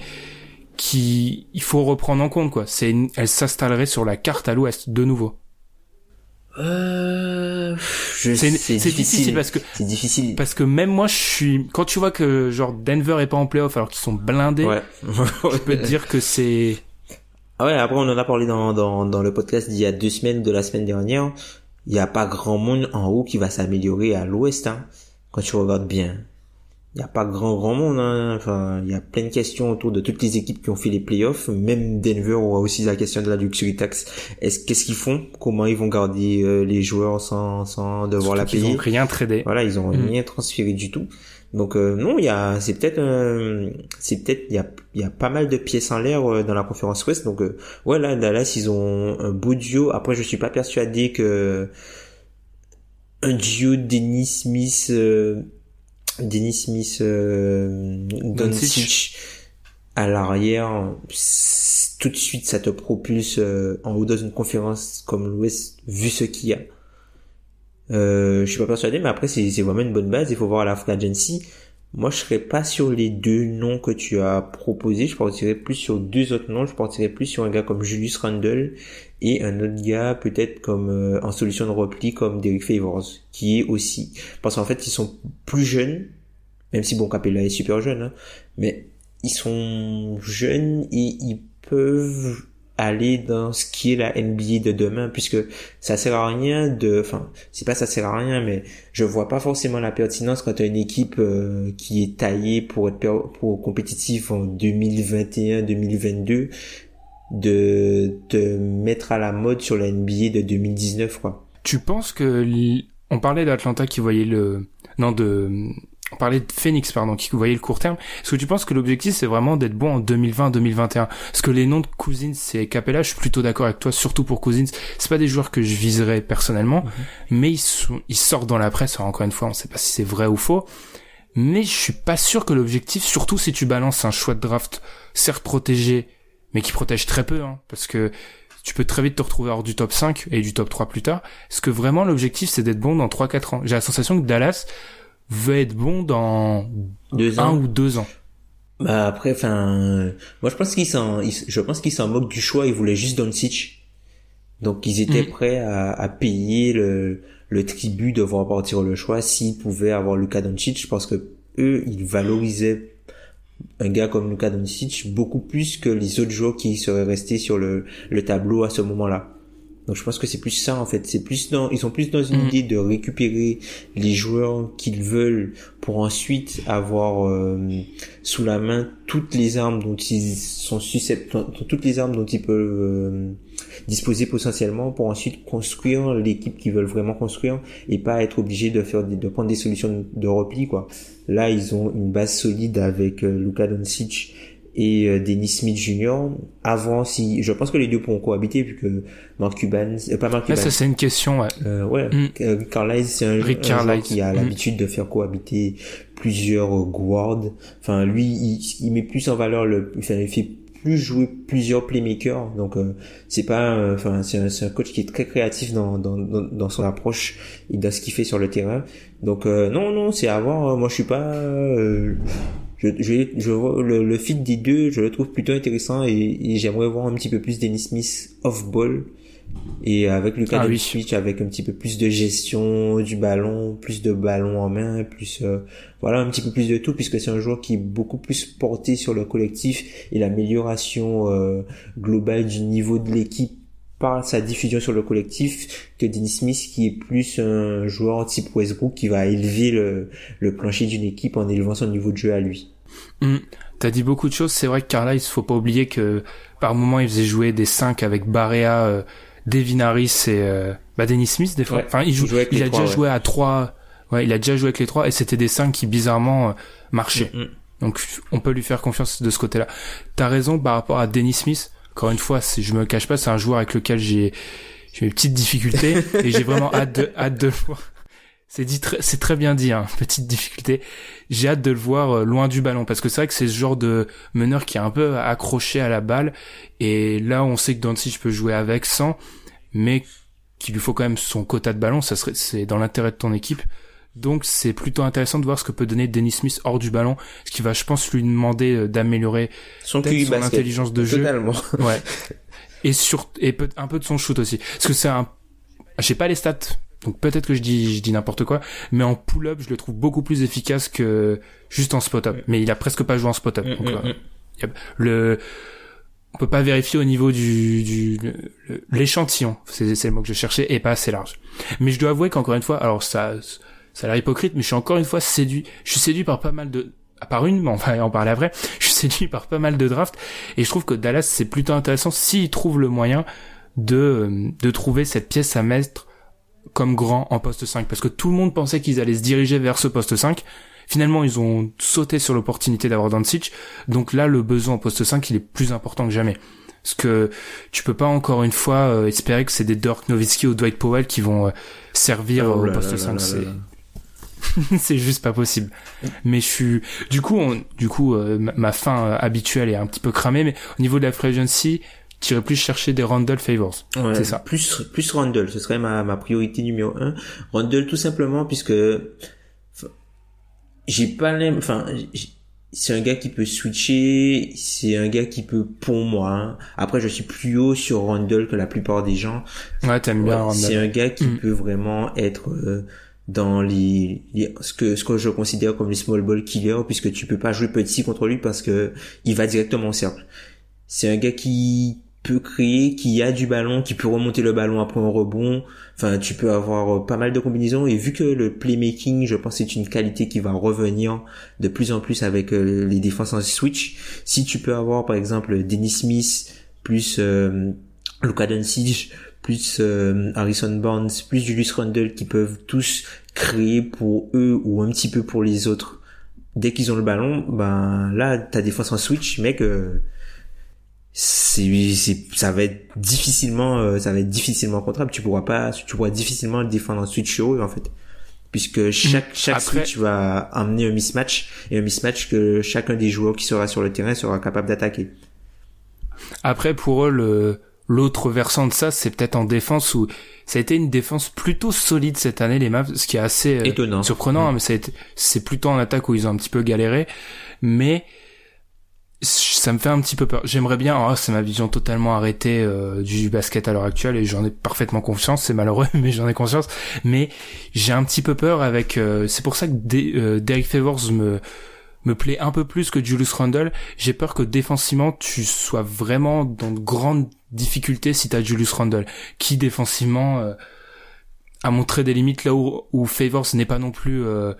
qui, il faut reprendre en compte quoi. C'est, elle s'installerait sur la carte à l'ouest de nouveau. Euh, c'est difficile, parce que c'est difficile parce que même moi je suis quand tu vois que genre Denver est pas en playoff alors qu'ils sont blindés, ouais. je peux te dire que c'est ah ouais, après on en a parlé dans, dans, le podcast d'il y a deux semaines, de la semaine dernière. Il n'y a pas grand monde en haut qui va s'améliorer à l'ouest, hein, quand tu regardes bien. Il n'y a pas grand grand monde, hein. enfin, il y a plein de questions autour de toutes les équipes qui ont fait les playoffs. Même Denver aura aussi la question de la luxury tax. Est-ce qu'est-ce qu'ils font? Comment ils vont garder euh, les joueurs sans sans devoir la payer Ils n'ont rien tradé. Voilà, ils ont mm. rien transféré du tout. Donc euh, non, il y a, c'est peut-être, c'est peut-être, il y a, il y a pas mal de pièces en l'air euh, dans la conférence Ouest. Donc euh, ouais, là, Dallas, ils ont un beau duo. Après, je suis pas persuadé que un duo Dennis Smith, Dennis Smith, Doncic à l'arrière, tout de suite, ça te propulse en haut dans une conférence comme l'Ouest, vu ce qu'il y a. Euh, je suis pas persuadé, mais après c'est vraiment une bonne base. Il faut voir la free agency. Moi, je serais pas sur les deux noms que tu as proposés. Je partirais plus sur deux autres noms. Je partirais plus sur un gars comme Julius Randle et un autre gars peut-être comme euh, en solution de repli comme Derek Favors, qui est aussi parce qu'en fait ils sont plus jeunes, même si bon Capella est super jeune, hein, mais ils sont jeunes et ils peuvent aller dans ce qui est la NBA de demain puisque ça sert à rien de enfin c'est pas ça sert à rien mais je vois pas forcément la pertinence quand tu as une équipe euh, qui est taillée pour être pour compétitif en 2021 2022 de te mettre à la mode sur la NBA de 2019 quoi. Tu penses que on parlait d'Atlanta qui voyait le non de on parlait de Phoenix, pardon, qui voyait le court terme. Est-ce que tu penses que l'objectif, c'est vraiment d'être bon en 2020-2021 Parce que les noms de Cousins et Capella, je suis plutôt d'accord avec toi, surtout pour Cousins. C'est pas des joueurs que je viserais personnellement, mhm. mais ils, sont, ils sortent dans la presse. encore une fois, on sait pas si c'est vrai ou faux. Mais je suis pas sûr que l'objectif, surtout si tu balances un choix de draft, certes protégé, mais qui protège très peu, hein, parce que tu peux très vite te retrouver hors du top 5 et du top 3 plus tard. Est-ce que vraiment l'objectif, c'est d'être bon dans 3-4 ans? J'ai la sensation que Dallas veut être bon dans deux un ou deux ans. Bah après, enfin, moi je pense qu'ils s'en, je pense qu'ils s'en moquent du choix. Ils voulaient juste Doncic, donc ils étaient mm. prêts à, à, payer le, le tribut de voir partir le choix s'ils pouvaient avoir Luka Doncic. Je pense que eux, ils valorisaient un gars comme Luka Doncic beaucoup plus que les autres joueurs qui seraient restés sur le, le tableau à ce moment-là. Donc je pense que c'est plus ça en fait. C'est plus dans, ils sont plus dans une Mm. idée de récupérer les joueurs qu'ils veulent pour ensuite avoir euh, sous la main toutes les armes dont ils sont susceptibles, toutes les armes dont ils peuvent euh, disposer potentiellement pour ensuite construire l'équipe qu'ils veulent vraiment construire et pas être obligés de faire des- de prendre des solutions de repli quoi. Là ils ont une base solide avec euh, Luka Doncic et euh, Dennis Smith Jr. Avant, si je pense que les deux pourront cohabiter vu que Mark Cuban, euh, pas Mark Là, Cuban, ça c'est une question. Ouais. euh, ouais, Mm. euh, Carlisle, c'est un, un qui a Mm. l'habitude de faire cohabiter plusieurs guards. Enfin, lui, il, il met plus en valeur le, enfin, il fait plus jouer plusieurs playmakers. Donc, euh, c'est pas, euh, enfin, c'est un, un coach qui est très créatif dans, dans, dans, dans son approche et dans ce qu'il fait sur le terrain. Donc, euh, non, non, c'est à voir. Moi, je suis pas, euh, je, je, je vois le, le fit des deux, je le trouve plutôt intéressant et, et j'aimerais voir un petit peu plus Dennis Smith off-ball et avec Lucas Ah oui. Doncic avec un petit peu plus de gestion du ballon, plus de ballon en main, plus euh, voilà un petit peu plus de tout puisque c'est un joueur qui est beaucoup plus porté sur le collectif et l'amélioration euh, globale du niveau de l'équipe par sa diffusion sur le collectif que Dennis Smith qui est plus un joueur type Westbrook qui va élever le, le plancher d'une équipe en élevant son niveau de jeu à lui. Mm. T'as dit beaucoup de choses. C'est vrai que Carlisle, faut pas oublier que par moment il faisait jouer des 5 avec Barea, euh, Devin Harris et euh, bah, Dennis Smith des fois. Ouais, enfin, il, joue, il a déjà ouais. joué à 3 Ouais, il a déjà joué avec les trois et c'était des 5 qui bizarrement euh, marchaient. Mm, mm. Donc on peut lui faire confiance de ce côté-là. T'as raison par rapport à Dennis Smith. Encore une fois, si je me cache pas, c'est un joueur avec lequel j'ai j'ai mes petites difficultés <laughs> et j'ai vraiment hâte de hâte de le voir. C'est dit très, c'est très bien dit, hein, <laughs> petite difficulté. J'ai hâte de le voir euh, loin du ballon parce que c'est vrai que c'est ce genre de meneur qui est un peu accroché à la balle et là on sait que Doncic peut jouer avec sans, mais qu'il lui faut quand même son quota de ballon. Ça serait c'est dans l'intérêt de ton équipe. Donc c'est plutôt intéressant de voir ce que peut donner Dennis Smith hors du ballon, ce qui va, je pense, lui demander euh, d'améliorer Son intelligence de jeu. Totalement. <laughs> Ouais. Et sur et un peu de son shoot aussi. Parce que c'est un j'ai pas les stats. Donc peut-être que je dis je dis n'importe quoi, mais en pull-up, je le trouve beaucoup plus efficace que juste en spot-up. Mais il a presque pas joué en spot-up. Mm, Donc, mm, a- le on peut pas vérifier au niveau du du l'échantillon, c'est c'est le mot que je cherchais, est pas assez large. Mais je dois avouer qu'encore une fois, alors ça ça a l'air hypocrite, mais je suis encore une fois séduit. Je suis séduit par pas mal de à part une, mais on va <laughs> en parler après. Je suis séduit par pas mal de drafts et je trouve que Dallas c'est plutôt intéressant s'ils trouvent le moyen de de trouver cette pièce à mettre comme grand en poste 5 parce que tout le monde pensait qu'ils allaient se diriger vers ce poste 5. Finalement, ils ont sauté sur l'opportunité d'avoir Doncic. Donc là, le besoin en poste 5, il est plus important que jamais. Parce que tu peux pas encore une fois euh, espérer que c'est des Dirk Nowitzki ou Dwight Powell qui vont euh, servir Oh au poste là 5. là c'est là là. <laughs> c'est juste pas possible. Mais je suis, du coup, on, du coup, euh, ma, fin euh, habituelle est un petit peu cramée, mais au niveau de la free agency, j'irais plus chercher des Randall Favors. Ouais, C'est ça. Plus, plus Randall, ce serait ma, ma priorité numéro un. Randall, tout simplement, puisque, j'ai pas l'aim, enfin, c'est un gars qui peut switcher, c'est un gars qui peut, pour moi, hein. après je suis plus haut sur Randall que la plupart des gens, Ouais, t'aimes bien Ouais, c'est Randall. un gars qui Mm. peut vraiment être euh, dans les, les- ce que ce que je considère comme les small ball killers puisque tu peux pas jouer petit contre lui parce que il va directement au cercle. C'est un gars qui peut créer, qui a du ballon, qui peut remonter le ballon après un rebond. Enfin, tu peux avoir euh, pas mal de combinaisons et vu que le playmaking, je pense, c'est une qualité qui va revenir de plus en plus avec euh, les défenses en switch. Si tu peux avoir par exemple Dennis Smith plus euh, Luka Doncic plus euh, Harrison Barnes, plus Julius Randle qui peuvent tous créer pour eux ou un petit peu pour les autres. Dès qu'ils ont le ballon, ben là ta défense en switch, mec, euh, c'est c'est ça va être difficilement euh, ça va être difficilement contrôlable. Tu pourras pas tu pourras difficilement le défendre en switch sur eux en fait. Puisque chaque chaque Après- switch va amener un mismatch et un mismatch que chacun des joueurs qui sera sur le terrain sera capable d'attaquer. Après, pour eux, le, l'autre versant de ça, c'est peut-être en défense où ça a été une défense plutôt solide cette année, les Mavs, ce qui est assez euh, Étonnant. surprenant, Mm. hein, mais c'est plutôt en attaque où ils ont un petit peu galéré, mais ça me fait un petit peu peur. J'aimerais bien, oh, c'est ma vision totalement arrêtée euh, du basket à l'heure actuelle et j'en ai parfaitement confiance, c'est malheureux, <laughs> mais j'en ai conscience. Mais j'ai un petit peu peur avec. euh, c'est pour ça que euh, Derek Favors me me plaît un peu plus que Julius Randle. J'ai peur que défensivement tu sois vraiment dans de grandes difficultés si t'as Julius Randle, qui défensivement euh, a montré des limites là où, où Favors n'est pas non plus. Euh,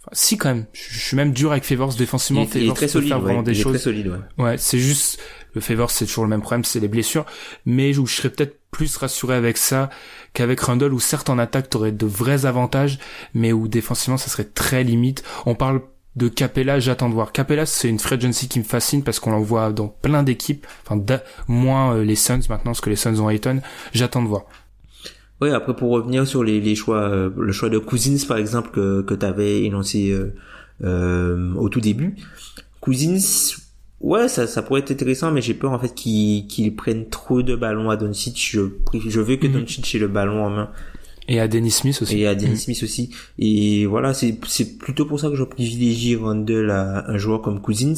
enfin, si quand même, je suis même dur avec Favors défensivement. Il, est- il est Favors très solide, faire ouais. vraiment des il est choses. très solide, ouais. Ouais, c'est juste le Favors, c'est toujours le même problème, c'est les blessures. Mais où je serais peut-être plus rassuré avec ça qu'avec Randall, où certes en attaque t'aurais de vrais avantages, mais où défensivement ça serait très limite. On parle de Capella, j'attends de voir. Capella, c'est une free agency qui me fascine parce qu'on l'en voit dans plein d'équipes, enfin moins euh, les Suns maintenant, parce que les Suns ont Ayton. J'attends de voir. Ouais, après pour revenir sur les, les choix, euh, le choix de Cousins par exemple que, que tu avais énoncé euh, euh, au tout début. Cousins, ouais, ça, ça pourrait être intéressant, mais j'ai peur en fait qu'il qu'il prenne trop de ballons à Doncic. Je, veux que. Doncic ait le ballon en main Et à Dennis Smith aussi. et à Dennis Smith aussi. Et voilà, c'est c'est plutôt pour ça que je privilégie Randle à un joueur comme Cousins.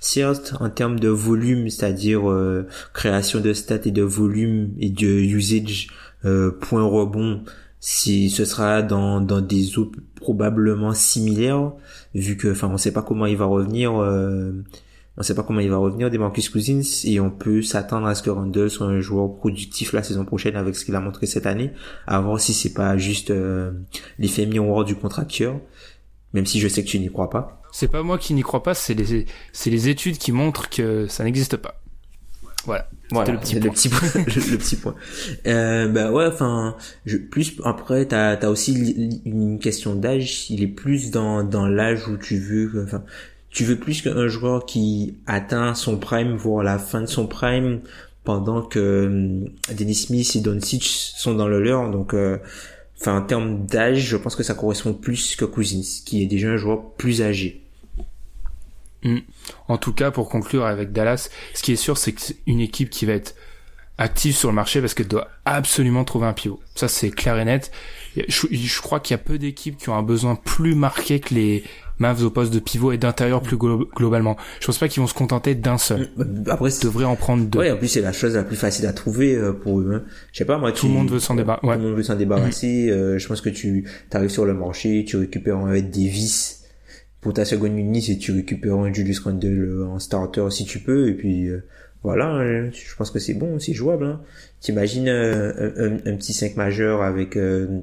Certes, en termes de volume, c'est-à-dire euh, création de stats et de volume et de usage, euh, point rebond, si ce sera dans dans des eaux probablement similaires, vu que, enfin, on sait pas comment il va revenir. euh, on sait pas comment il va revenir des Marcus Cousins et on peut s'attendre à ce que Randle soit un joueur productif la saison prochaine avec ce qu'il a montré cette année à voir si c'est pas juste euh, l'effet miroir du contracteur, même si je sais que tu n'y crois pas. C'est pas moi qui n'y crois pas, c'est les, c'est les études qui montrent que ça n'existe pas. Voilà. C'était le petit point. le petit point. le, <laughs> le petit point. Euh, bah ouais, enfin, plus après, t'as as aussi une question d'âge. Il est plus dans dans l'âge où tu veux, enfin, tu veux plus qu'un joueur qui atteint son prime, voire la fin de son prime, pendant que hum, Dennis Smith et Doncic sont dans le leur? Donc, euh, enfin, en termes d'âge, je pense que ça correspond plus que Cousins, qui est déjà un joueur plus âgé. En tout cas, pour conclure avec Dallas, ce qui est sûr, c'est que c'est une équipe qui va être active sur le marché parce qu'elle doit absolument trouver un pivot. Ça, c'est clair et net. Je crois qu'il y a peu d'équipes qui ont un besoin plus marqué que les Mavs au poste de pivot et d'intérieur plus glo- globalement. Je pense pas qu'ils vont se contenter d'un seul. Après, Ils devraient en prendre deux. Ouais, en plus c'est la chose la plus facile à trouver euh, pour eux. hein. Je sais pas moi. Tout le monde veut s'en débarrasser. Tout le monde veut s'en débarrasser. euh, je pense que tu arrives sur le marché, tu récupères un Ed Davis pour ta seconde unité et tu récupères un Julius Randle euh, en starter si tu peux. Et puis euh, voilà, hein, je pense que c'est bon, c'est jouable. Hein. T'imagines euh, un, un- un petit 5 majeur avec euh,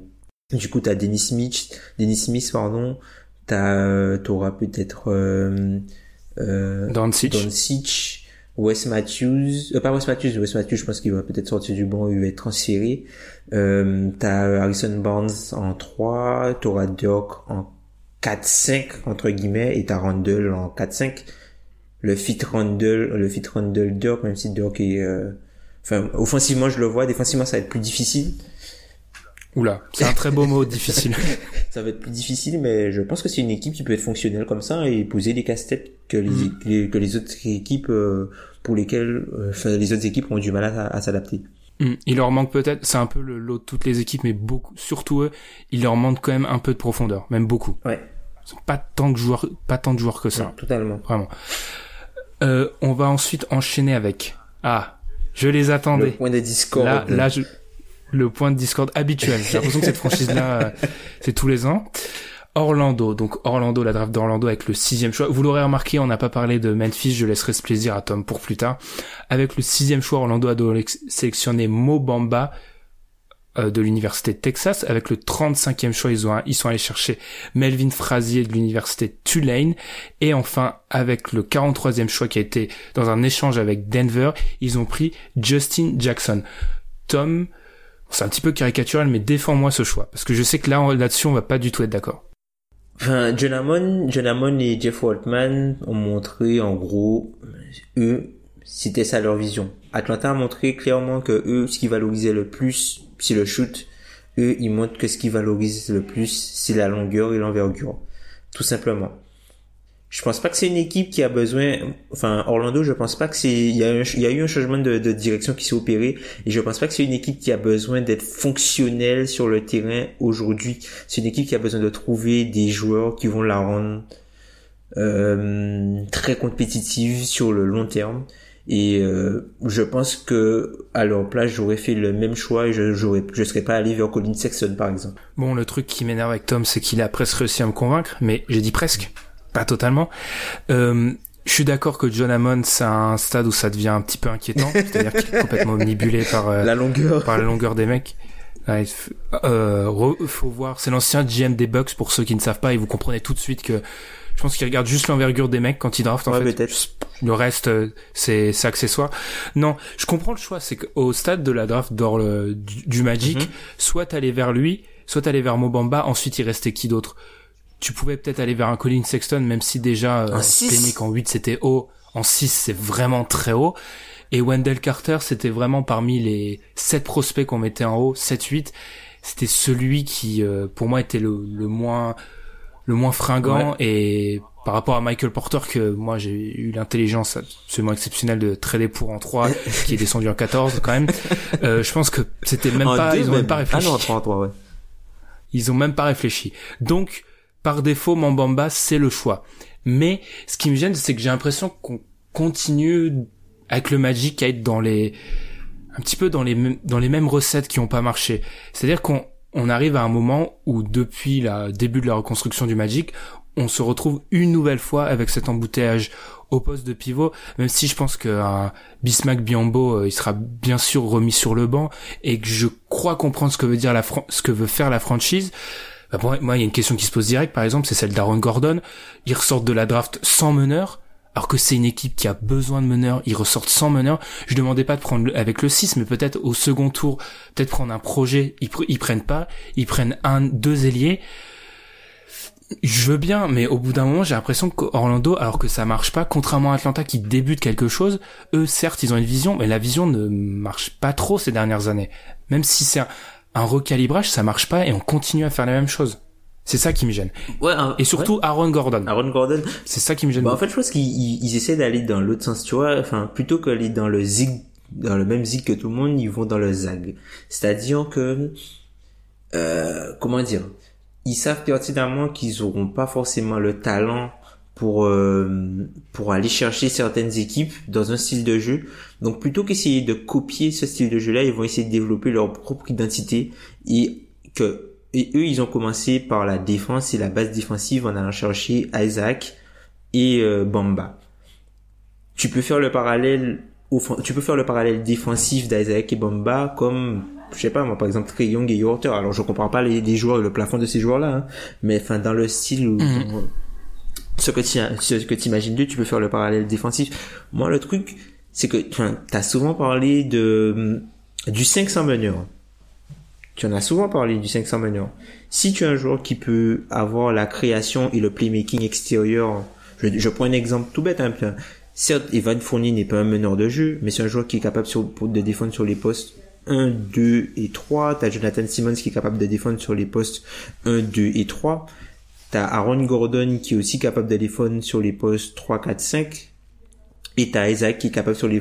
du coup t'as Dennis Smith, Dennis Smith pardon. T'as, euh, t'auras peut-être euh, euh, Doncic. Doncic, Wes Matthews, euh, pas Wes Matthews, Wes Matthews, je pense qu'il va peut-être sortir du banc, il va être transféré. Euh, t'as Harrison Barnes en 3, t'auras Dirk en 4-5, entre guillemets, et t'as Randall en 4-5. Le fit Randall, le fit Randall Dirk, même si Dirk est, euh, enfin, offensivement, je le vois, défensivement, ça va être plus difficile. Oula, c'est un très beau mot, difficile. <laughs> Ça va être plus difficile, mais je pense que c'est une équipe qui peut être fonctionnelle comme ça et poser des casse-têtes que les, Mm. les- que les autres équipes euh, pour lesquelles euh, les autres équipes ont du mal à, à s'adapter. Hmm. Il leur manque peut-être, c'est un peu le lot de toutes les équipes, mais beaucoup, surtout eux, il leur manque quand même un peu de profondeur, même beaucoup. Ouais, Ils ont pas tant de joueurs, pas tant de joueurs que ça. ouais, totalement. Vraiment. Euh, on va ensuite enchaîner avec. Ah, je les Le attendais. point de discorde. Là, là, je... le point de discorde habituel. J'ai l'impression que cette franchise-là, euh, c'est tous les ans. Orlando, donc Orlando, la draft d'Orlando avec le sixième choix. Vous l'aurez remarqué, on n'a pas parlé de Memphis, je laisserai ce plaisir à Tom pour plus tard. Avec le sixième choix, Orlando a donc sélectionné Mo Bamba euh, de l'université Texas. Avec le 35e choix, ils, ont, ils sont allés chercher Melvin Frazier de l'université Tulane. Et enfin, avec le 43e choix qui a été dans un échange avec Denver, ils ont pris Justin Jackson. Tom, c'est un petit peu caricatural, mais défends-moi ce choix. Parce que je sais que là, là-dessus, on va pas du tout être d'accord. Enfin, John Hammond, John Hammond et Jeff Waltman ont montré, en gros, eux, c'était ça leur vision. Atlanta a montré clairement que eux, ce qui valorisait le plus, c'est le shoot. Eux, ils montrent que ce qui valorise le plus, c'est la longueur et l'envergure. Tout simplement. Je pense pas que c'est une équipe qui a besoin, enfin, Orlando, je pense pas que c'est, il y a, eu un changement de, de direction qui s'est opéré, et je pense pas que c'est une équipe qui a besoin d'être fonctionnelle sur le terrain aujourd'hui. C'est une équipe qui a besoin de trouver des joueurs qui vont la rendre euh, très compétitive sur le long terme. Et euh, je pense que à leur place, j'aurais fait le même choix et je j'aurais, je serais pas allé vers Colin Sexton par exemple. Bon, le truc qui m'énerve avec Tom, c'est qu'il a presque réussi à me convaincre, mais j'ai dit presque. Pas totalement. Euh, je suis d'accord que John Hammond, c'est un stade où ça devient un petit peu inquiétant, <laughs> c'est-à-dire qu'il est complètement omnibulé par euh, la longueur, par la longueur des mecs. Ouais, euh, faut voir, c'est l'ancien GM des Bucks pour ceux qui ne savent pas et vous comprenez tout de suite que je pense qu'il regarde juste l'envergure des mecs quand il draft en ouais, fait. Le reste euh, c'est c'est accessoire. Non, je comprends le choix, c'est qu'au stade de la draft d'or du, du, Magic, mm -hmm. soit t'allais vers lui, soit t'allais vers Mobamba, ensuite il restait qui d'autre? Tu pouvais peut-être aller vers un Colin Sexton, même si déjà euh, en 8 c'était haut, en 6 c'est vraiment très haut. Et Wendell Carter, c'était vraiment parmi les 7 prospects qu'on mettait en haut, 7-8, c'était celui qui, euh, pour moi, était le, le, moins le moins fringant. Ouais. Et par rapport à Michael Porter, que moi j'ai eu l'intelligence absolument exceptionnelle de trader pour en 3, <laughs> qui est descendu en 14 quand même, euh, je pense que c'était même en pas, ils ont même. même pas réfléchi. Ah non, 3 3, ouais. Ils ont même pas réfléchi. Donc, par défaut, Mambamba, c'est le choix. Mais ce qui me gêne, c'est que j'ai l'impression qu'on continue avec le Magic à être dans les un petit peu dans les mêmes recettes qui ont pas marché. C'est-à-dire qu'on on arrive à un moment où depuis le début de la reconstruction du Magic, on se retrouve une nouvelle fois avec cet embouteillage au poste de pivot, même si je pense qu'un Bismack Biombo, euh, il sera bien sûr remis sur le banc et que je crois comprendre ce que veut dire la ce que veut faire la franchise. Bah moi, il y a une question qui se pose direct, par exemple, c'est celle d'Aaron Gordon. Ils ressortent de la draft sans meneur, alors que c'est une équipe qui a besoin de meneurs. Ils ressortent sans meneur. Je demandais pas de prendre avec le 6, mais peut-être au second tour, peut-être prendre un projet. Ils, ils prennent pas. Ils prennent un, deux ailiers. Je veux bien, mais au bout d'un moment, j'ai l'impression qu'Orlando, alors que ça marche pas, contrairement à Atlanta qui débute quelque chose, eux, certes, ils ont une vision, mais la vision ne marche pas trop ces dernières années. Même si c'est un, un recalibrage, ça marche pas et on continue à faire la même chose. C'est ça qui me gêne. Ouais, un, et surtout ouais. Aaron Gordon. Aaron Gordon. C'est ça qui me gêne. Bah, en fait, je pense qu'ils ils essaient d'aller dans l'autre sens, tu vois. Enfin, plutôt qu'aller dans le zig, dans le même zig que tout le monde, ils vont dans le zag. C'est-à-dire que, euh, comment dire, ils savent pertinemment qu'ils auront pas forcément le talent pour euh, pour aller chercher certaines équipes dans un style de jeu. Donc plutôt qu'essayer de copier ce style de jeu-là, ils vont essayer de développer leur propre identité et que et eux ils ont commencé par la défense et la base défensive en allant chercher Isaac et euh, Bamba. Tu peux faire le parallèle tu peux faire le parallèle défensif d'Isaac et Bamba comme je sais pas moi par exemple Trey Young et Yorter. Alors je comprends pas les, les joueurs et le plafond de ces joueurs-là, hein, mais enfin dans le style où Mhm. Ce que tu ce que t'imagines d'eux, tu peux faire le parallèle défensif. Moi le truc c'est que tu as souvent parlé de du 500 meneur. Tu en as souvent parlé du 500 meneur. Si tu es un joueur qui peut avoir la création et le playmaking extérieur, je, je prends un exemple tout bête, hein, certes Evan Fournier n'est pas un meneur de jeu, mais c'est un joueur qui est capable de défendre sur les postes 1, 2 et 3. T'as Jonathan Simmons qui est capable de défendre sur les postes 1, 2 et 3. T'as Aaron Gordon qui est aussi capable de défendre sur les postes 3, 4, 5. Et t'as Isaac qui est capable sur les,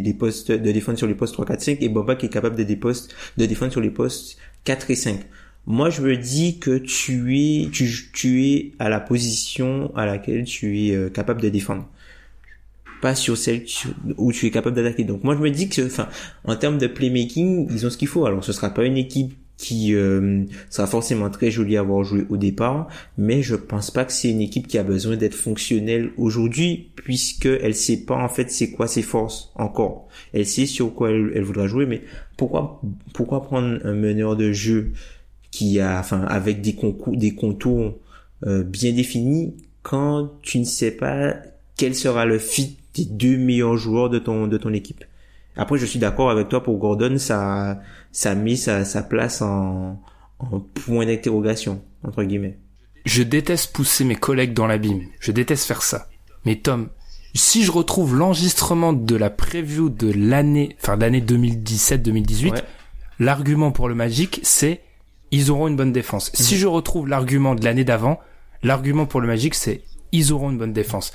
des, postes de défendre sur les postes 3, 4, 5 et Boba qui est capable de, des postes, de défendre sur les postes 4 et 5. Moi, je me dis que tu es, tu, tu es à la position à laquelle tu es euh, capable de défendre. Pas sur celle où tu es capable d'attaquer. Donc, moi, je me dis que, enfin, en termes de playmaking, ils ont ce qu'il faut. Alors, ce sera pas une équipe qui euh, sera forcément très jolie à avoir joué au départ, mais je pense pas que c'est une équipe qui a besoin d'être fonctionnelle aujourd'hui, puisque elle sait pas en fait c'est quoi ses forces encore. Elle sait sur quoi elle, elle voudra jouer, mais pourquoi pourquoi prendre un meneur de jeu qui a, enfin, avec des concours, des contours euh, bien définis, quand tu ne sais pas quel sera le fit des deux meilleurs joueurs de ton de ton équipe? Après, je suis d'accord avec toi pour Gordon, ça, ça met sa, sa place en, en point d'interrogation, entre guillemets. Je déteste pousser mes collègues dans l'abîme. Je déteste faire ça. Mais Tom, si je retrouve l'enregistrement de la preview de l'année, enfin, l'année 2017-2018, ouais. l'argument pour le Magic, c'est, ils auront une bonne défense. Mmh. Si je retrouve l'argument de l'année d'avant, l'argument pour le Magic, c'est, ils auront une bonne défense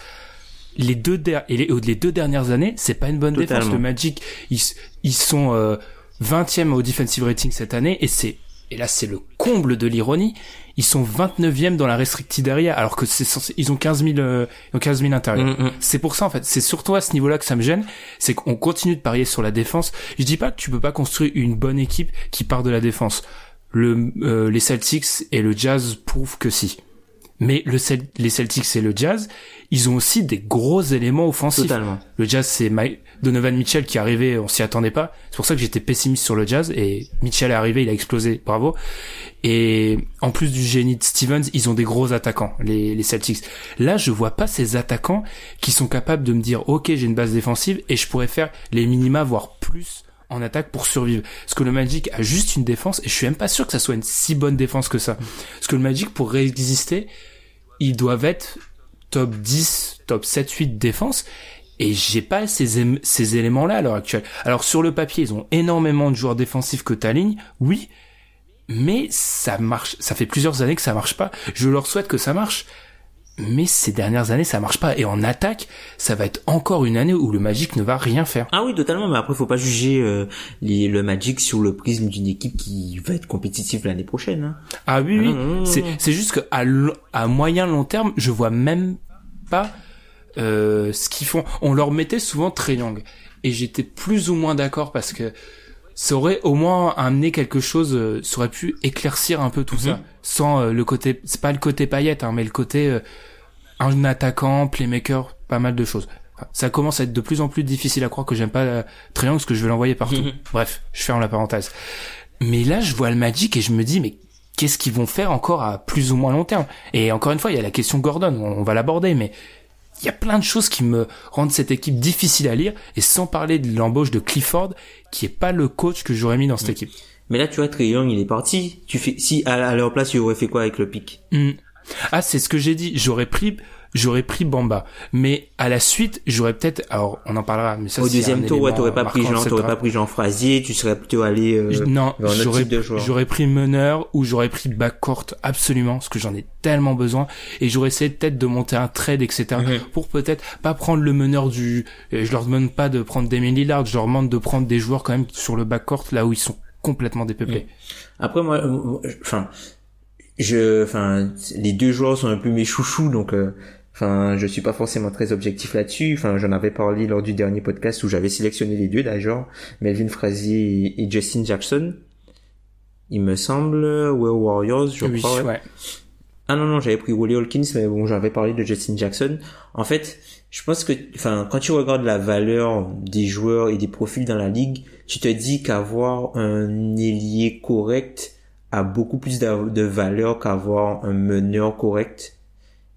les deux der et les, les, deux dernières années, c'est pas une bonne Totalement. défense. Le Magic, ils, ils sont euh, 20e au defensive rating cette année et c'est et là c'est le comble de l'ironie. Ils sont 29e dans la restricted area alors que c'est censé, ils ont 15 000 euh, ils ont 15 000 intérieurs. Mm -hmm. C'est pour ça en fait, c'est surtout à ce niveau-là que ça me gêne, c'est qu'on continue de parier sur la défense. Je dis pas que tu peux pas construire une bonne équipe qui part de la défense. Le euh, les Celtics et le Jazz prouvent que si. Mais le les Celtics et le Jazz, ils ont aussi des gros éléments offensifs. Totalement. Le Jazz, c'est Donovan Mitchell qui est arrivé, on s'y attendait pas. C'est pour ça que j'étais pessimiste sur le Jazz et Mitchell est arrivé, il a explosé, bravo. Et en plus du génie de Stevens, ils ont des gros attaquants, les, les Celtics. Là, je vois pas ces attaquants qui sont capables de me dire, ok, j'ai une base défensive et je pourrais faire les minima, voire plus en attaque pour survivre. Parce que le Magic a juste une défense et je suis même pas sûr que ça soit une si bonne défense que ça. Parce que le Magic, pour réexister, ils doivent être top 10, top 7, 8 défense. Et j'ai pas ces, ces éléments-là à l'heure actuelle. Alors sur le papier, ils ont énormément de joueurs défensifs que ta ligne, oui, mais ça marche, ça fait plusieurs années que ça marche pas. Je leur souhaite que ça marche, mais ces dernières années ça marche pas. Et en attaque ça va être encore une année où le Magic ne va rien faire. Ah oui totalement. Mais après faut pas juger euh, le Magic sur le prisme d'une équipe qui va être compétitive l'année prochaine hein. ah oui oui. Ah c'est c'est juste que à, à moyen long terme je vois même pas euh, ce qu'ils font. On leur mettait souvent Triangle et j'étais plus ou moins d'accord parce que ça aurait au moins amené quelque chose, euh, ça aurait pu éclaircir un peu tout ça, mhm. sans euh, le côté, c'est pas le côté paillette, hein, mais le côté euh, un attaquant, playmaker, pas mal de choses. ça commence à être de plus en plus difficile à croire que j'aime pas Triangle, parce que je vais l'envoyer partout. Mhm. <laughs> Bref, je ferme la parenthèse. Mais là, je vois le Magic et je me dis, mais qu'est-ce qu'ils vont faire encore à plus ou moins long terme? Et encore une fois, il y a la question Gordon, on va l'aborder, mais il y a plein de choses qui me rendent cette équipe difficile à lire, et sans parler de l'embauche de Clifford, qui est pas le coach que j'aurais mis dans cette équipe. Mais là, tu vois, Trey Young, il est parti. Tu fais, si à, leur place, tu aurais fait quoi avec le pic hmm. Ah, c'est ce que j'ai dit. J'aurais pris j'aurais pris Bamba. Mais à la suite, j'aurais peut-être, alors on en parlera, mais ça Au deuxième tour, ouais, t'aurais pas pris Jean, t'aurais pas pris Jean Frasier, tu serais plutôt allé, euh, non, j'aurais, j'aurais pris meneur ou j'aurais pris backcourt absolument, parce que j'en ai tellement besoin, et j'aurais essayé peut-être de monter un trade, etc., mhm. pour peut-être pas prendre le meneur du, je leur demande pas de prendre Damien Lillard, je leur demande de prendre des joueurs quand même sur le backcourt, là où ils sont complètement dépeuplés. Mhm. Après, moi, euh, enfin, je, enfin, les deux joueurs sont un peu mes chouchous, donc, euh, Enfin, je suis pas forcément très objectif là-dessus. Enfin, j'en avais parlé lors du dernier podcast où j'avais sélectionné les deux d'ailleurs, Melvin Frazier et Justin Jackson. Il me semble, ouais, Warriors, je crois. Ouais. Ah non non, j'avais pris Wally Hawkins, mais bon, j'avais parlé de Justin Jackson. En fait, je pense que, enfin, quand tu regardes la valeur des joueurs et des profils dans la ligue, tu te dis qu'avoir un ailier correct a beaucoup plus de valeur qu'avoir un meneur correct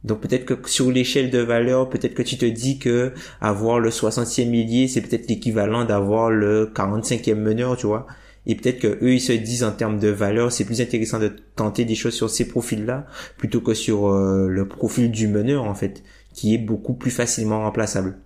donc peut-être que sur l'échelle de valeur, peut-être que tu te dis que avoir le 60e millier, c'est peut-être l'équivalent d'avoir le 45e meneur, tu vois. Et peut-être que eux, ils se disent en termes de valeur, c'est plus intéressant de tenter des choses sur ces profils-là plutôt que sur euh, le profil du meneur, en fait, qui est beaucoup plus facilement remplaçable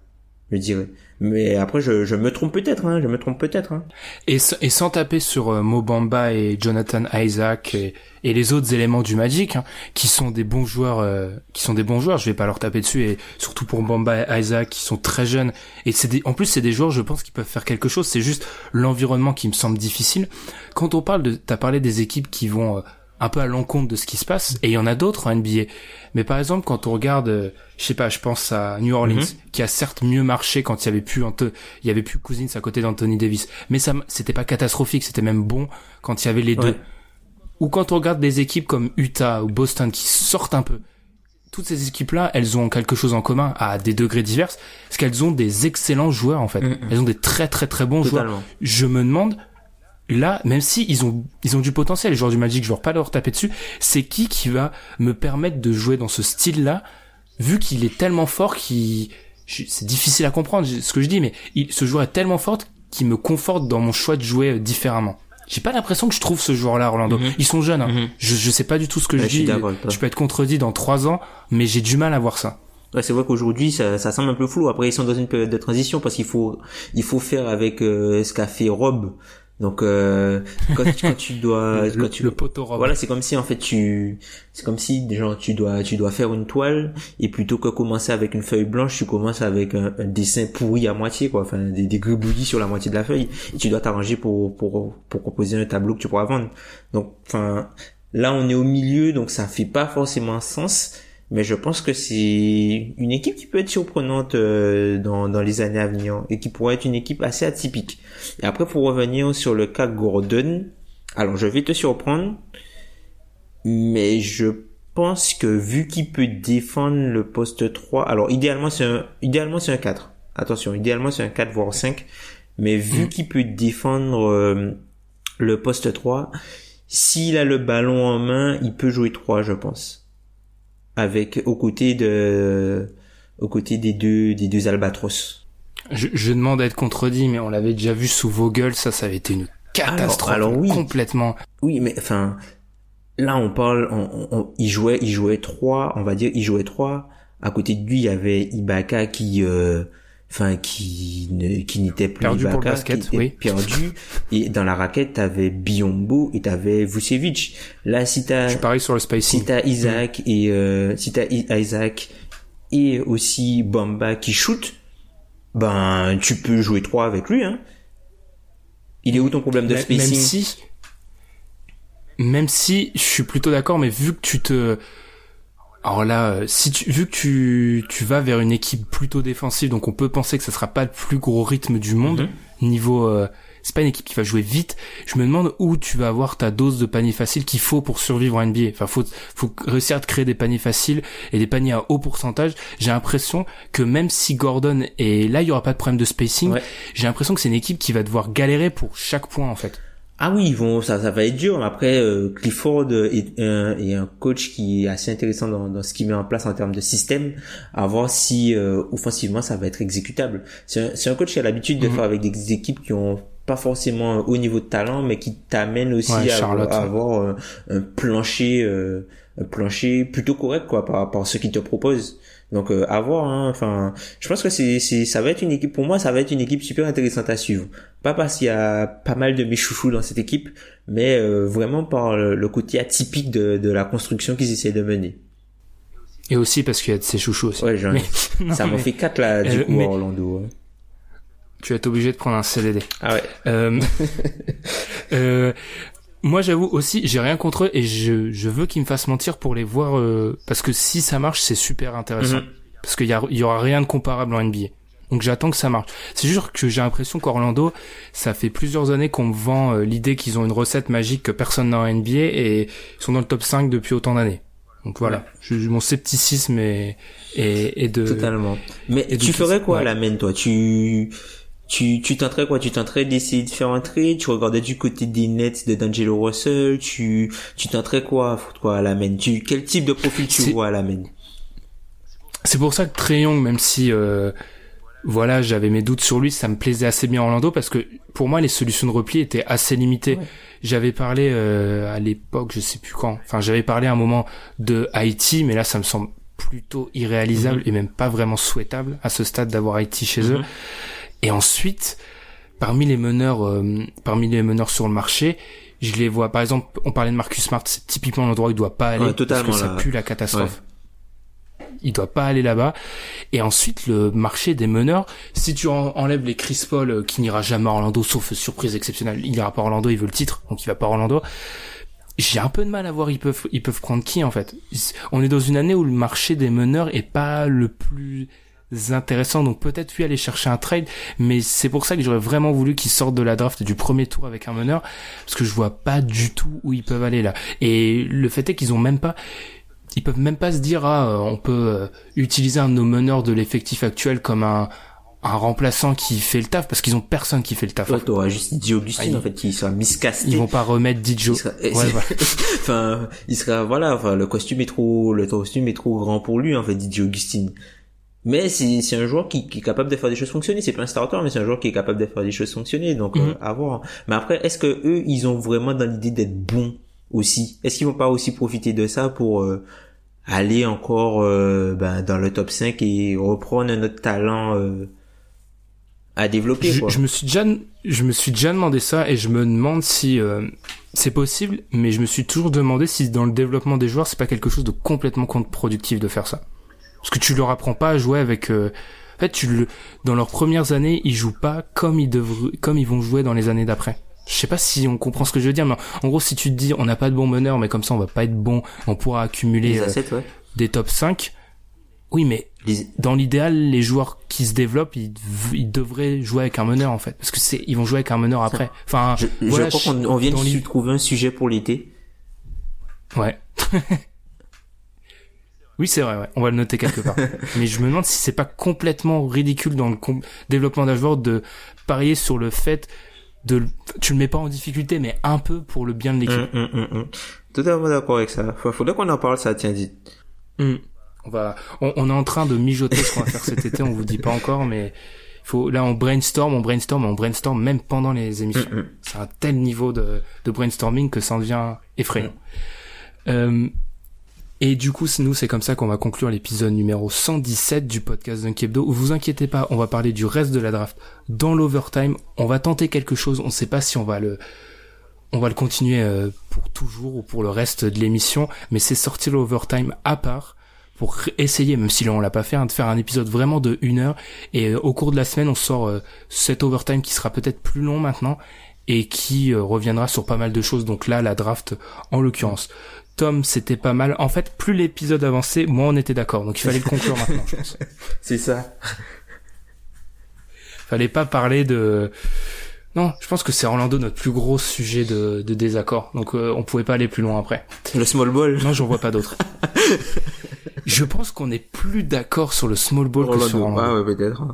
je dirais. Mais après, je, je me trompe peut-être, hein, je me trompe peut-être. Hein. Et, et sans taper sur euh, Mobamba et Jonathan Isaac et, et, les autres éléments du Magic, hein, qui sont des bons joueurs, euh, qui sont des bons joueurs, je vais pas leur taper dessus, et surtout pour Bamba et Isaac, qui sont très jeunes. Et c'est en plus, c'est des joueurs, je pense, qui peuvent faire quelque chose. C'est juste l'environnement qui me semble difficile. Quand on parle de, t'as parlé des équipes qui vont euh, un peu à l'encontre de ce qui se passe. Et il y en a d'autres en NBA. Mais par exemple, quand on regarde, euh, je sais pas, je pense à New Orleans, mhm. qui a certes mieux marché quand il y avait plus, il y avait plus Cousins à côté d'Anthony Davis. Mais ça, c'était pas catastrophique, c'était même bon quand il y avait les deux. Ou quand on regarde des équipes comme Utah ou Boston qui sortent un peu. Toutes ces équipes-là, elles ont quelque chose en commun à des degrés divers, parce qu'elles ont des excellents joueurs en fait. Mhm. Elles ont des très très très bons joueurs. Je me demande là, même si ils ont ils ont du potentiel, les joueurs du Magic, je veux pas leur taper dessus, c'est qui qui va me permettre de jouer dans ce style-là, vu qu'il est tellement fort qu'il c'est difficile à comprendre ce que je dis, mais il, ce joueur est tellement fort qu'il me conforte dans mon choix de jouer euh, différemment. J'ai pas l'impression que je trouve ce joueur-là, Orlando. Mhm. Ils sont jeunes. Hein. Mhm. je, je sais pas du tout ce que je dis. Je peux être contredit dans trois ans, mais j'ai du mal à voir ça. Ouais, c'est vrai qu'aujourd'hui ça, ça semble un peu flou. Après ils sont dans une période de transition parce qu'il faut il faut faire avec euh, ce qu'a fait Rob donc euh, quand, quand, tu dois le, quand tu le poteau voilà c'est comme si en fait tu c'est comme si genre tu dois tu dois faire une toile et plutôt que commencer avec une feuille blanche tu commences avec un, dessin pourri à moitié quoi. Enfin des, des gribouillis sur la moitié de la feuille et tu dois t'arranger pour pour pour composer un tableau que tu pourras vendre. Donc enfin là on est au milieu donc ça fait pas forcément sens mais je pense que c'est une équipe qui peut être surprenante euh, dans, dans les années à venir et qui pourrait être une équipe assez atypique. Et après, pour revenir sur le cas Gordon, alors je vais te surprendre, mais je pense que vu qu'il peut défendre le poste 3, alors idéalement c'est un, idéalement c'est un 4. Attention, idéalement c'est un 4 voire 5. Mais vu mm. qu'il peut défendre euh, le poste 3, s'il a le ballon en main, il peut jouer 3, je pense. Avec, aux côtés de, aux côtés des deux, des deux albatros. Je, je demande à être contredit, mais on l'avait déjà vu sous Vogel, ça, ça avait été une catastrophe. Alors, oui. Complètement. Oui, mais enfin, là, on parle, on, il jouait, il jouait 3, on va dire, il jouait 3. À côté de lui, il y avait Ibaka qui, euh, enfin qui ne, qui n'était plus perdu pour le basket, oui. perdu. Et dans la raquette t'avais Biombo et t'avais Vucevic. Là si t'as je parie sur le spacing. si t'as Isaac et euh, si t'as Isaac et aussi Bamba qui shoot ben tu peux jouer trois avec lui hein. Il est où ton problème de spacing? même si même si je suis plutôt d'accord mais vu que tu te alors là, euh, si tu, vu que tu, tu vas vers une équipe plutôt défensive, donc on peut penser que ça sera pas le plus gros rythme du monde mhm. niveau. Euh, c'est pas une équipe qui va jouer vite. Je me demande où tu vas avoir ta dose de panier facile qu'il faut pour survivre en NBA. Enfin, faut, faut réussir à te créer des paniers faciles et des paniers à haut pourcentage. J'ai l'impression que même si Gordon est là, il y aura pas de problème de spacing. J'ai l'impression que c'est une équipe qui va devoir galérer pour chaque point en fait. Ah oui, ils vont, ça, ça va être dur. Après, euh, Clifford est un, est un coach qui est assez intéressant dans, dans ce qu'il met en place en termes de système, à voir si euh, offensivement ça va être exécutable. C'est un, un, coach qui a l'habitude de mhm. faire avec des équipes qui ont pas forcément un haut niveau de talent, mais qui t'amène aussi à, avoir un, plancher, euh, un plancher plutôt correct quoi par rapport à ce qu'il te propose. Donc euh, à voir. Hein. Enfin, je pense que c'est, ça va être une équipe pour moi, ça va être une équipe super intéressante à suivre. Pas parce qu'il y a pas mal de mes chouchous dans cette équipe, mais euh, vraiment par le, côté atypique de, de la construction qu'ils essaient de mener. Et aussi parce qu'il y a de ces chouchous aussi. Ouais, <laughs> ça m'en fait quatre là du euh, coup Orlando. Hein. Tu vas être obligé de prendre un CDD. Ah ouais. <laughs> Moi, j'avoue aussi, j'ai rien contre eux et je, je veux qu'ils me fassent mentir pour les voir euh, parce que si ça marche, c'est super intéressant. Mhm. Parce qu'il y, a, y aura rien de comparable en NBA. Donc j'attends que ça marche. C'est juste que j'ai l'impression qu'Orlando, ça fait plusieurs années qu'on me vend euh, l'idée qu'ils ont une recette magique que personne n'a en NBA et ils sont dans le top 5 depuis autant d'années. Donc voilà, je, mon scepticisme est, est, de... Totalement. Mais tu ferais quoi à la main, toi? Tu tu tu tenterais quoi? Tu tenterais d'essayer de faire un trade tu regardais du côté des Nets de D'Angelo Russell? Tu tu tenterais quoi quoi à la main? Tu quel type de profil tu vois à la main? C'est pour ça que Trey Young même si euh, voilà j'avais mes doutes sur lui ça me plaisait assez bien Orlando parce que pour moi les solutions de repli étaient assez limitées. J'avais parlé euh, à l'époque je sais plus quand enfin j'avais parlé à un moment de Haïti mais là ça me semble plutôt irréalisable mm-hmm. et même pas vraiment souhaitable à ce stade d'avoir Haïti chez eux. mm-hmm. Et ensuite, parmi les meneurs, euh, parmi les meneurs sur le marché, je les vois. Par exemple, on parlait de Marcus Smart, c'est typiquement l'endroit où il doit pas aller parce que ça pue la catastrophe. Il doit pas aller là-bas. Et ensuite, le marché des meneurs, si tu enlèves les Chris Paul euh, qui n'ira jamais à Orlando, sauf surprise exceptionnelle, il ira pas à Orlando, il veut le titre, donc il va pas à Orlando. J'ai un peu de mal à voir ils peuvent ils peuvent prendre qui en fait. On est dans une année où le marché des meneurs est pas le plus intéressant donc peut-être lui aller chercher un trade mais c'est pour ça que j'aurais vraiment voulu qu'ils sortent de la draft du premier tour avec un meneur parce que je vois pas du tout où ils peuvent aller là et le fait est qu'ils ont même pas ils peuvent même pas se dire ah euh, on peut euh, utiliser un de nos meneurs de l'effectif actuel comme un un remplaçant qui fait le taf parce qu'ils ont personne qui fait le taf. Ouais, t'auras juste Didier Augustine en fait qui sera miscasté. Ils vont pas remettre Didio. Ouais, <laughs> enfin, il sera voilà, enfin le costume est trop le costume est trop grand pour lui en fait Didier Augustine. Mais c'est un joueur qui, qui, est capable de faire des choses fonctionner. C'est pas un starter, mais c'est un joueur qui est capable de faire des choses fonctionner. Donc mhm. euh, à voir. Mais après, est-ce que eux, ils ont vraiment dans l'idée d'être bons aussi? Est-ce qu'ils vont pas aussi profiter de ça pour euh, aller encore euh, ben, dans le top 5 et reprendre notre talent à développer je, je, me suis déjà je me suis déjà demandé ça et je me demande si c'est possible, mais je me suis toujours demandé si dans le développement des joueurs, c'est pas quelque chose de complètement contre-productif de faire ça. Parce que tu leur apprends pas à jouer avec. Euh... En fait, tu le dans leurs premières années, ils jouent pas comme ils devraient, comme ils vont jouer dans les années d'après. Je sais pas si on comprend ce que je veux dire, mais en gros, si tu te dis, on n'a pas de bons meneurs, mais comme ça, on va pas être bon, on pourra accumuler euh, des top 5. Oui, mais dans l'idéal, les joueurs qui se développent, ils, ils, devraient jouer avec un meneur en fait, parce que c'est, ils vont jouer avec un meneur après. Enfin, je, voilà, je crois qu'on vient de trouver un sujet pour l'été. Ouais. <laughs> Oui, c'est vrai, ouais. on va le noter quelque part. <laughs> Mais je me demande si c'est pas complètement ridicule dans le développement dashboard de parier sur le fait de, tu le mets pas en difficulté, mais un peu pour le bien de l'équipe. Hum, hum, hum, Totalement d'accord avec ça. Faudrait qu'on en parle, ça tient dit. On va, on, on, est en train de mijoter ce qu'on va faire cet été, on vous dit pas encore, mais faut, là, on brainstorm, on brainstorm, on brainstorm même pendant les émissions. C'est un tel niveau de, de brainstorming que ça en devient effrayant. Euh, et du coup, nous, c'est comme ça qu'on va conclure l'épisode numéro 117 du podcast d'un Kebdo. Vous inquiétez pas, on va parler du reste de la draft dans l'overtime. On va tenter quelque chose. On ne sait pas si on va le, on va le continuer euh, pour toujours ou pour le reste de l'émission, mais c'est sortir l'overtime à part pour essayer, même si là on l'a pas fait, hein, de faire un épisode vraiment de une heure. Et euh, au cours de la semaine, on sort euh, cet overtime qui sera peut-être plus long maintenant et qui reviendra sur pas mal de choses. Donc là, la draft en l'occurrence. Tom, c'était pas mal. En fait, plus l'épisode avançait, moins on était d'accord. Donc il fallait le conclure <laughs> maintenant, je pense. C'est ça. Fallait pas parler de. Non, je pense que c'est Orlando notre plus gros sujet de, de désaccord. Donc euh, on pouvait pas aller plus loin après. Le small ball. Non, j'en vois pas d'autres. <laughs> je pense qu'on est plus d'accord sur le small ball que sur Orlando. Ah ouais, peut-être.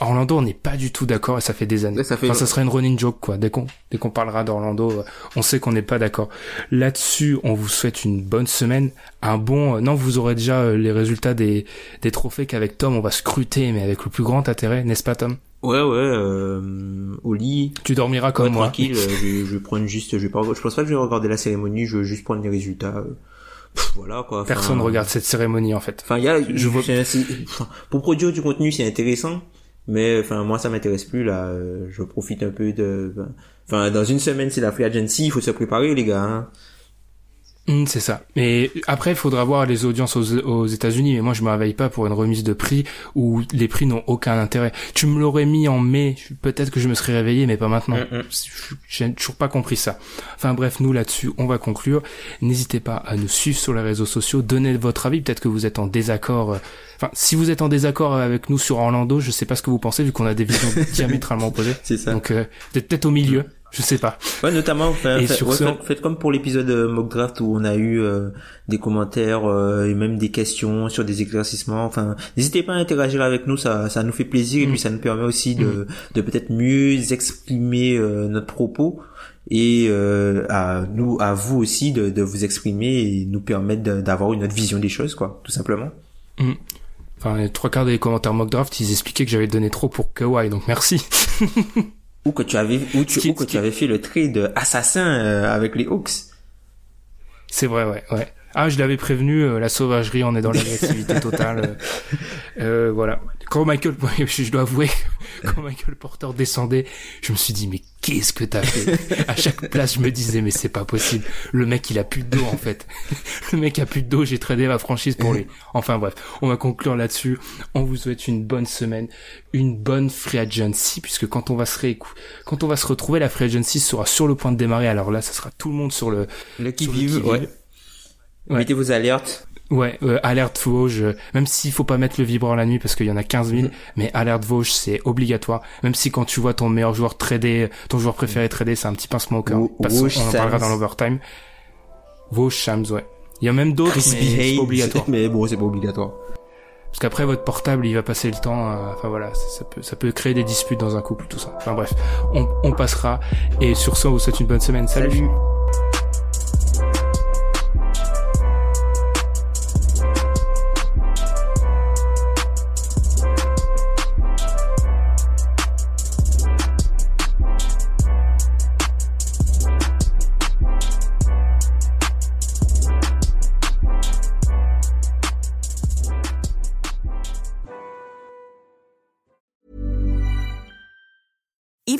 Orlando, on n'est pas du tout d'accord et ça fait des années. ça, fait... enfin, ça serait une running joke quoi. Dès qu'on dès qu'on parlera d'Orlando, euh, on sait qu'on n'est pas d'accord. Là-dessus, on vous souhaite une bonne semaine, un bon. Euh, non, vous aurez déjà euh, les résultats des des trophées qu'avec Tom on va scruter, mais avec le plus grand intérêt, n'est-ce pas Tom? Ouais, ouais. Euh, au lit. Tu dormiras comme ouais, moi. Tranquille. je, je <laughs> prendre juste. Je vais pas. Je pense pas que je vais regarder la cérémonie. Je vais juste prendre les résultats. Pff, voilà quoi. Personne regarde cette cérémonie en fait. Enfin, il y a. Je vois. Pour produire du contenu, c'est intéressant mais enfin moi ça m'intéresse plus là euh, je profite un peu de enfin dans une semaine c'est la free agency il faut se préparer les gars hein. Mmh, c'est ça. Mais après, il faudra voir les audiences aux, aux États-Unis. Mais moi, je me réveille pas pour une remise de prix où les prix n'ont aucun intérêt. Tu me l'aurais mis en mai, peut-être que je me serais réveillé, mais pas maintenant. Mmh, J'ai toujours pas compris ça. Enfin bref, nous là-dessus, on va conclure. N'hésitez pas à nous suivre sur les réseaux sociaux, donnez votre avis. Peut-être que vous êtes en désaccord. Enfin, si vous êtes en désaccord avec nous sur Orlando, je sais pas ce que vous pensez vu qu'on a des visions <laughs> diamétralement opposées. C'est ça. Donc, euh, peut-être au milieu je sais pas. Ouais, notamment, enfin, Et fait, sur ouais, ce- faites, faites comme pour l'épisode euh, mock draft où on a eu euh, des commentaires euh, et même des questions sur des éclaircissements. Enfin, n'hésitez pas à interagir avec nous, ça, ça nous fait plaisir et Mm. puis ça nous permet aussi de, de peut-être mieux exprimer euh, notre propos et euh, à nous, à vous aussi de, de vous exprimer et nous permettre d'avoir une autre vision des choses, quoi, tout simplement. Mm. Enfin, les trois quarts des commentaires mock draft, ils expliquaient que j'avais donné trop pour Kawhi, donc merci. <laughs> Ou que tu avais, ou, tu, qui- ou que tu avais fait le trade assassin euh, avec les Hawks. C'est vrai, ouais, ouais. Ah, je l'avais prévenu, euh, la sauvagerie, on est dans l'agressivité totale. Euh, <laughs> euh, voilà. Quand Michael, <laughs> je dois avouer, quand Michael Porter descendait, je me suis dit, mais qu'est-ce que t'as fait? À chaque place, je me disais, mais c'est pas possible. Le mec, il a plus de dos, en fait. Le mec a plus de dos, j'ai tradé ma franchise pour lui. Enfin bref, on va conclure là-dessus. On vous souhaite une bonne semaine, une bonne free agency, puisque quand on va se quand on va se retrouver, la free agency sera sur le point de démarrer. Alors là, ça sera tout le monde sur le, Le qui qui-vive. ouais. Ouais. Mettez vos alertes. Ouais, euh, alerte Vosges, euh, même s'il faut pas mettre le vibreur la nuit parce qu'il y en a 15 000, mais alerte Vosges c'est obligatoire. Même si quand tu vois ton meilleur joueur trader, ton joueur préféré trader, c'est un petit pincement au cœur. Parce- Vosges, on en parlera dans l'overtime. Vosges, Shams, ouais. Il y a même d'autres, mais c'est obligatoire. Mais bon, c'est pas obligatoire. Parce qu'après votre portable, il va passer le temps. euh, Enfin voilà, ça, ça peut, ça peut créer des disputes dans un couple, tout ça. Enfin bref, on, on passera. Et sur ce, on vous souhaite une bonne semaine. Salut. Salut.